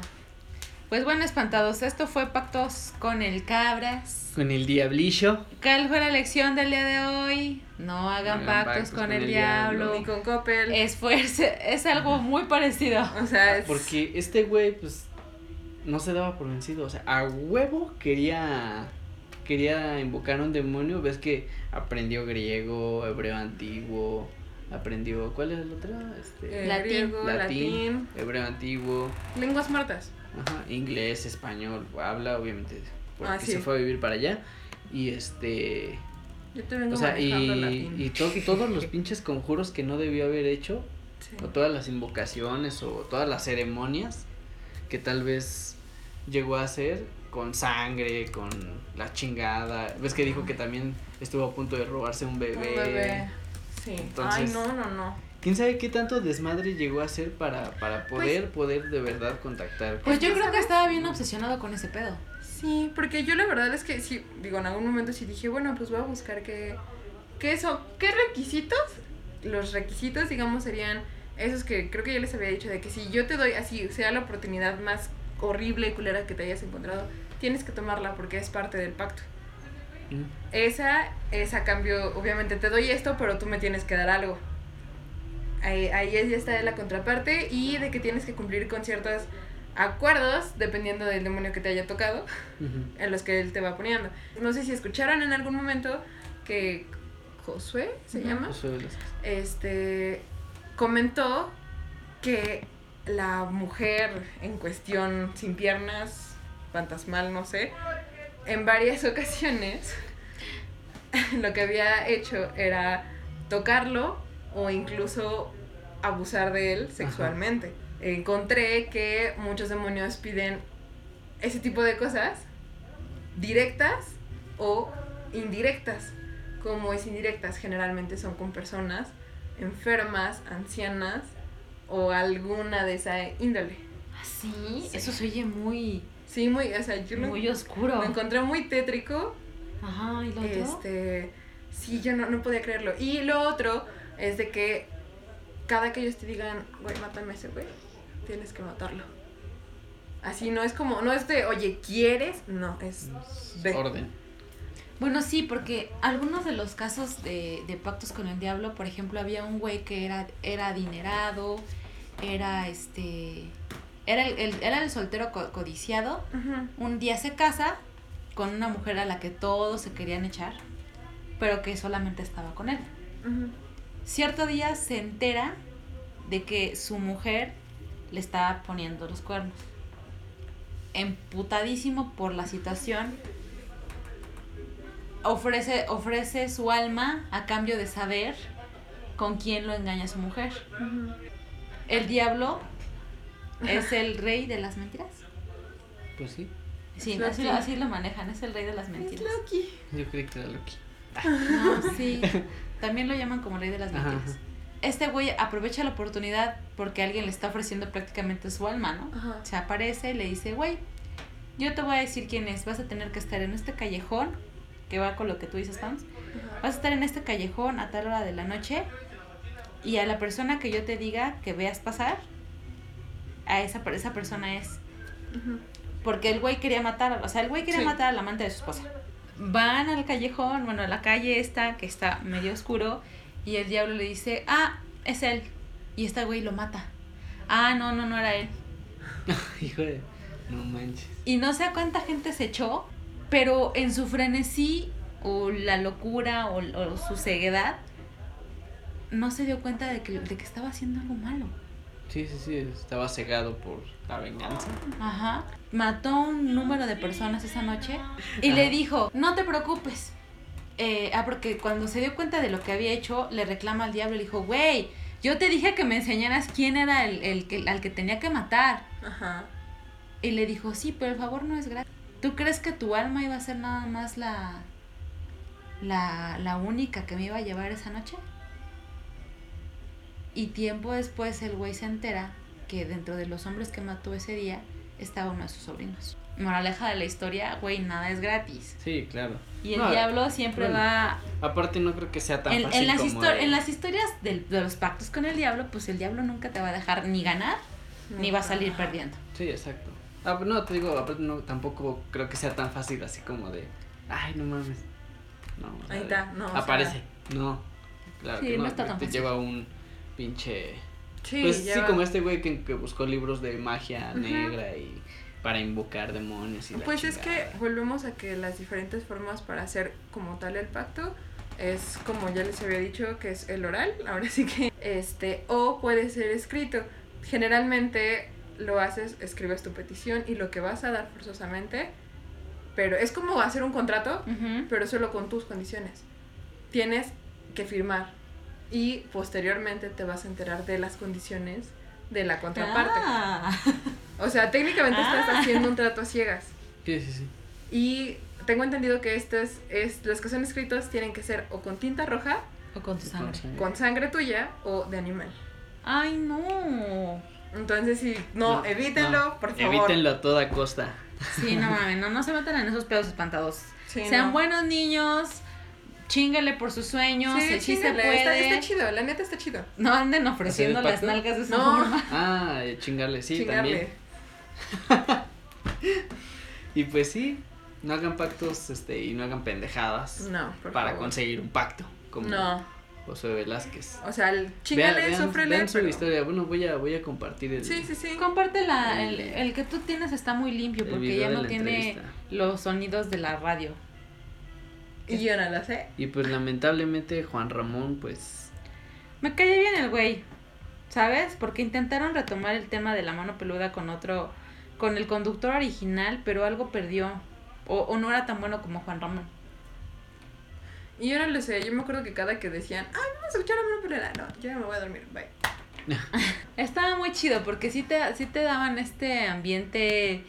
Pues bueno, espantados, esto fue Pactos con el Cabras. con el diablillo ¿Cuál fue la lección del día de hoy? No hagan pactos, con, el, diablo. Ni con Coppel. Esfuerce, es algo muy parecido. O sea, es. Porque este güey, pues, no se daba por vencido. O sea, a huevo quería. Quería invocar a un demonio. Ves que aprendió griego, hebreo antiguo. Aprendió. ¿Cuál es el otro? Este. eh, Latín. griego, latín. Hebreo antiguo. Lenguas muertas. Ajá. Inglés, español. Habla, obviamente. Porque Ah, sí. se fue a vivir para allá. Y este. Yo te vengo O sea, y, latín. y to- todos los [LAUGHS] pinches conjuros que no debió haber hecho. Sí. o todas las invocaciones o todas las ceremonias que tal vez llegó a hacer con sangre, con la chingada. Ves que dijo que también estuvo a punto de robarse un bebé. Un bebé. Sí. Entonces- Ay, no, no, no. ¿Quién sabe qué tanto desmadre llegó a hacer para, para poder, poder de verdad contactar? Pues Es yo creo que estaba bien obsesionado con ese pedo. Sí, porque yo la verdad es que sí, digo, en algún momento sí dije, bueno, pues voy a buscar qué, ¿Qué son? ¿Qué requisitos? Los requisitos, digamos, serían esos que creo que yo les había dicho de que si yo te doy así, sea la oportunidad más horrible y culera que te hayas encontrado, tienes que tomarla porque es parte del pacto. Mm. Esa es a cambio, obviamente te doy esto, pero tú me tienes que dar algo. Ahí, ahí ya está la contraparte y de que tienes que cumplir con ciertos acuerdos, dependiendo del demonio que te haya tocado, en los que él te va poniendo. No sé si escucharon en algún momento que Josué se llama, las- este comentó que la mujer en cuestión sin piernas, fantasmal, no sé, en varias ocasiones [LAUGHS] lo que había hecho era tocarlo o incluso abusar de él sexualmente. Encontré que muchos demonios piden ese tipo de cosas directas o indirectas. Como es indirectas, generalmente son con personas enfermas, ancianas o alguna de esa índole. ¿Sí? Sí. Eso se oye muy, Sí, muy, o sea, yo lo, muy oscuro. lo encontré muy tétrico. Ajá, ¿y lo otro? Este, sí, yo no, no podía creerlo. Y lo otro es de que cada que ellos te digan, güey, mátame a ese güey, tienes que matarlo. Así no es como, no es de, oye, ¿quieres? No, es de. Orden. Bueno, sí, porque algunos de los casos de, de pactos con el diablo, por ejemplo, había un güey que era, era adinerado, era este. Era el, el- era el soltero co- codiciado. Un día se casa con una mujer a la que todos se querían echar, pero que solamente estaba con él. Cierto día se entera de que su mujer le estaba poniendo los cuernos. Emputadísimo por la situación, ofrece, ofrece su alma a cambio de saber con quién lo engaña su mujer. El diablo es el rey de las mentiras. Pues sí. Sí, Es así, lo manejan, es el rey de las mentiras. Loki. Yo creí que era Loki. No, [LAUGHS] sí. También lo llaman como rey de las mentiras. ajá. Este güey aprovecha la oportunidad porque alguien le está ofreciendo prácticamente su alma, ¿no? Ajá. Se aparece y le dice, güey, yo te voy a decir quién es. Vas a tener que estar en este callejón, que va con lo que tú dices, Pams. Vas a estar en este callejón a tal hora de la noche y a la persona que yo te diga que veas pasar, a esa, esa persona es. Porque el güey quería matar, o sea, el güey quería Sí. matar al amante de su esposa. Van al callejón, bueno, a la calle esta, que está medio oscuro, y el diablo le dice, ah, es él. Y este güey lo mata. Ah, no, no, no era él. [LAUGHS] Hijo de. No manches. Y no sé a cuánta gente se echó, pero en su frenesí, o la locura, o, o su ceguedad, no se dio cuenta de que, de que estaba haciendo algo malo. Sí, sí, sí. Estaba cegado por la venganza. Ajá. Mató a un número de personas esa noche y le dijo, no te preocupes. Eh, ah, porque cuando se dio cuenta de lo que había hecho, le reclama al diablo y le dijo, güey, yo te dije que me enseñaras quién era el, el que, al que tenía que matar. Ajá. Y le dijo, sí, pero el favor no es gratis. ¿Tú crees que tu alma iba a ser nada más la, la, la única que me iba a llevar esa noche? Y tiempo después el güey se entera que dentro de los hombres que mató ese día estaba uno de sus sobrinos. Moraleja de la historia, güey, nada es gratis. Sí, claro. Y el No, diablo siempre bueno, va... Aparte, no creo que sea tan En, fácil en las como de- en las historias del- de los pactos con el diablo, pues el diablo nunca te va a dejar ni ganar, ni va a salir perdiendo. Sí, exacto. Ah, no, te digo, aparte no, tampoco creo que sea tan fácil así como de, ay, no mames. No, Ahí está, no, o sea- Aparece. No, claro Sí, que no, no está tan te fácil. lleva un pinche... Sí, pues sí, como este güey que, que buscó libros de magia negra y para invocar demonios y la Pues es que volvemos a que las diferentes formas para hacer como tal el pacto es como ya les había dicho que es el oral, [LAUGHS] ahora sí que este o puede ser escrito. Generalmente lo haces, escribes tu petición y lo que vas a dar forzosamente, pero es como hacer un contrato, pero solo con tus condiciones. Tienes que firmar y posteriormente te vas a enterar de las condiciones de la contraparte. Ah. O sea, técnicamente estás Ah. haciendo un trato a ciegas. Sí, sí, sí. Y tengo entendido que estos, es, los que son escritos tienen que ser o con tinta roja, O con tu sangre. con sangre tuya o de animal. Ay, no. Entonces, sí, no, evítenlo, no, por favor. Evítenlo a toda costa. Sí, no mames, no, no se metan en esos pedos espantados. Sí, Sean no. buenos niños, Chíngale por sus sueños, sí, sí se puede. Está, está chido, la neta está chido. No anden ofreciendo ¿Hacer el las nalgas de esa No. forma. Ah, chingarle, sí, Chingarle. también. [LAUGHS] Y pues sí, no hagan pactos este, y no hagan pendejadas No, por para favor. conseguir un pacto, como No, José Velázquez. o sea, el chingale, Vean- vean- sufrele, vean su pero- historia. Bueno, voy a, voy a compartir el, Sí, sí, sí. Comparte la, el, el que tú tienes está muy limpio porque ya no tiene entrevista. los sonidos de la radio. Y yo no lo sé. Y pues lamentablemente Juan Ramón, pues Me cae bien el güey, ¿sabes? Porque intentaron retomar el tema de la mano peluda con otro, con el conductor original, pero algo perdió. O, o no era tan bueno como Juan Ramón. Y yo no lo sé, yo me acuerdo que cada que decían, ay, vamos a escuchar a mano pelera. No, yo ya me voy a dormir, bye. [LAUGHS] Estaba muy chido porque sí te, sí te daban este ambiente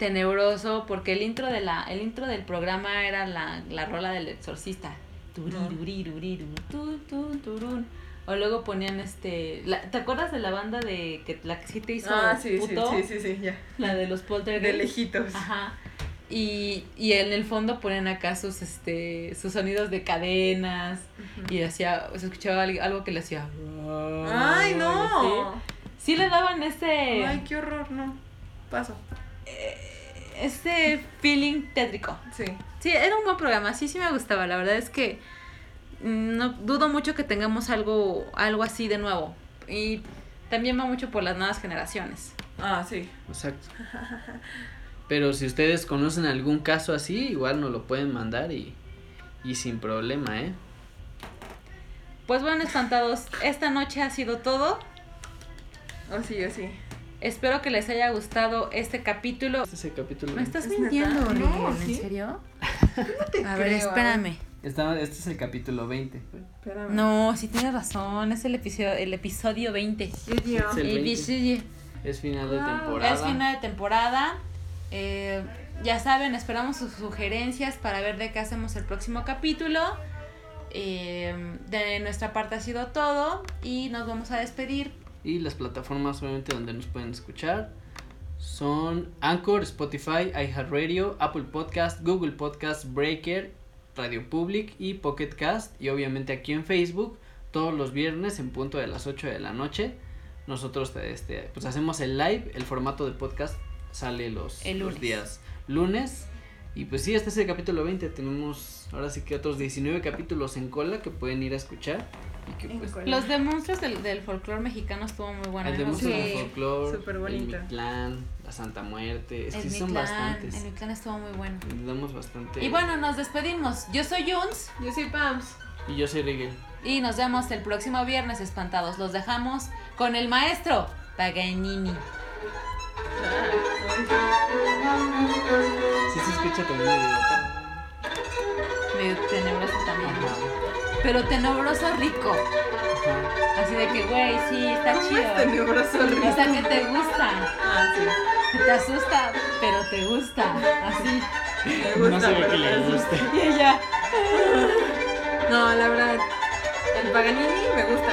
tenebroso porque el intro de la el intro del programa era la, la rola del exorcista. O luego ponían este la- ¿te acuerdas de la banda de que la que sí te hizo Ah, sí, sí, puto? sí, sí, sí, ya. La de los De poltergeist. lejitos. Ajá. Y, y en el fondo ponen acá sus este sus sonidos de cadenas y hacía se escuchaba algo, que le hacía Ay, Sí. no. Sí le daban ese Ay, qué horror, no. Paso. Ese feeling tétrico. Sí. Sí, era un buen programa, sí, sí me gustaba. La verdad es que mm, no dudo mucho que tengamos algo, algo así de nuevo. Y también va mucho por las nuevas generaciones. Ah, sí. Exacto. [LAUGHS] Pero si ustedes conocen algún caso así, igual nos lo pueden mandar y, y sin problema, ¿eh? Pues bueno, espantados, esta noche ha sido todo. Oh, sí, oh, sí. Espero que les haya gustado este capítulo. Este es el capítulo. ¿Me estás ¿Es mintiendo? No, ¿En ¿sí? serio? No te [LAUGHS] A ver, creo, espérame. Este es el capítulo 20. pues. Espérame. No, sí tienes razón, es el episodio, el episodio 20. Sí, tío. Es el 20. Episodio- Es final de Wow. temporada. Es final de temporada. Eh, ya saben, esperamos sus sugerencias para ver de qué hacemos el próximo capítulo. Eh, de nuestra parte ha sido todo y nos vamos a despedir. Y las plataformas obviamente donde nos pueden escuchar son Anchor, Spotify, iHeartRadio, Apple Podcast, Google Podcast, Breaker, Radio Public y Pocket Cast. Y obviamente aquí en Facebook todos los viernes en punto de las 8 de la noche. Nosotros este, pues hacemos el live, el formato de podcast sale los, El los días lunes. Y pues sí, este es el capítulo 20. Tenemos ahora sí que otros 19 capítulos en cola que pueden ir a escuchar. Y que En pues. Los de monstruos del, del folclore mexicano estuvo muy bueno. el a de mí me Monstruos gustó. del súper el. Mictlán, la Santa Muerte, es que son bastantes. El Mictlán estuvo muy bueno. Damos bastante. Y bueno, nos despedimos. Yo soy Juns Yo soy Pams. Y yo soy Rigel. y nos vemos el próximo viernes espantados. Los dejamos con el maestro Paganini. Sí se escucha también medio. Medio tenebroso también. Pero tenebroso rico. Así de que, güey, sí, está ¿Cómo chido. es tenebroso rico? O sea, que te gusta. Ah, sí. Que te asusta, pero te gusta. Así. Me gusta, no se ve pero que le guste. Y ella. No, la verdad. El Paganini me gusta.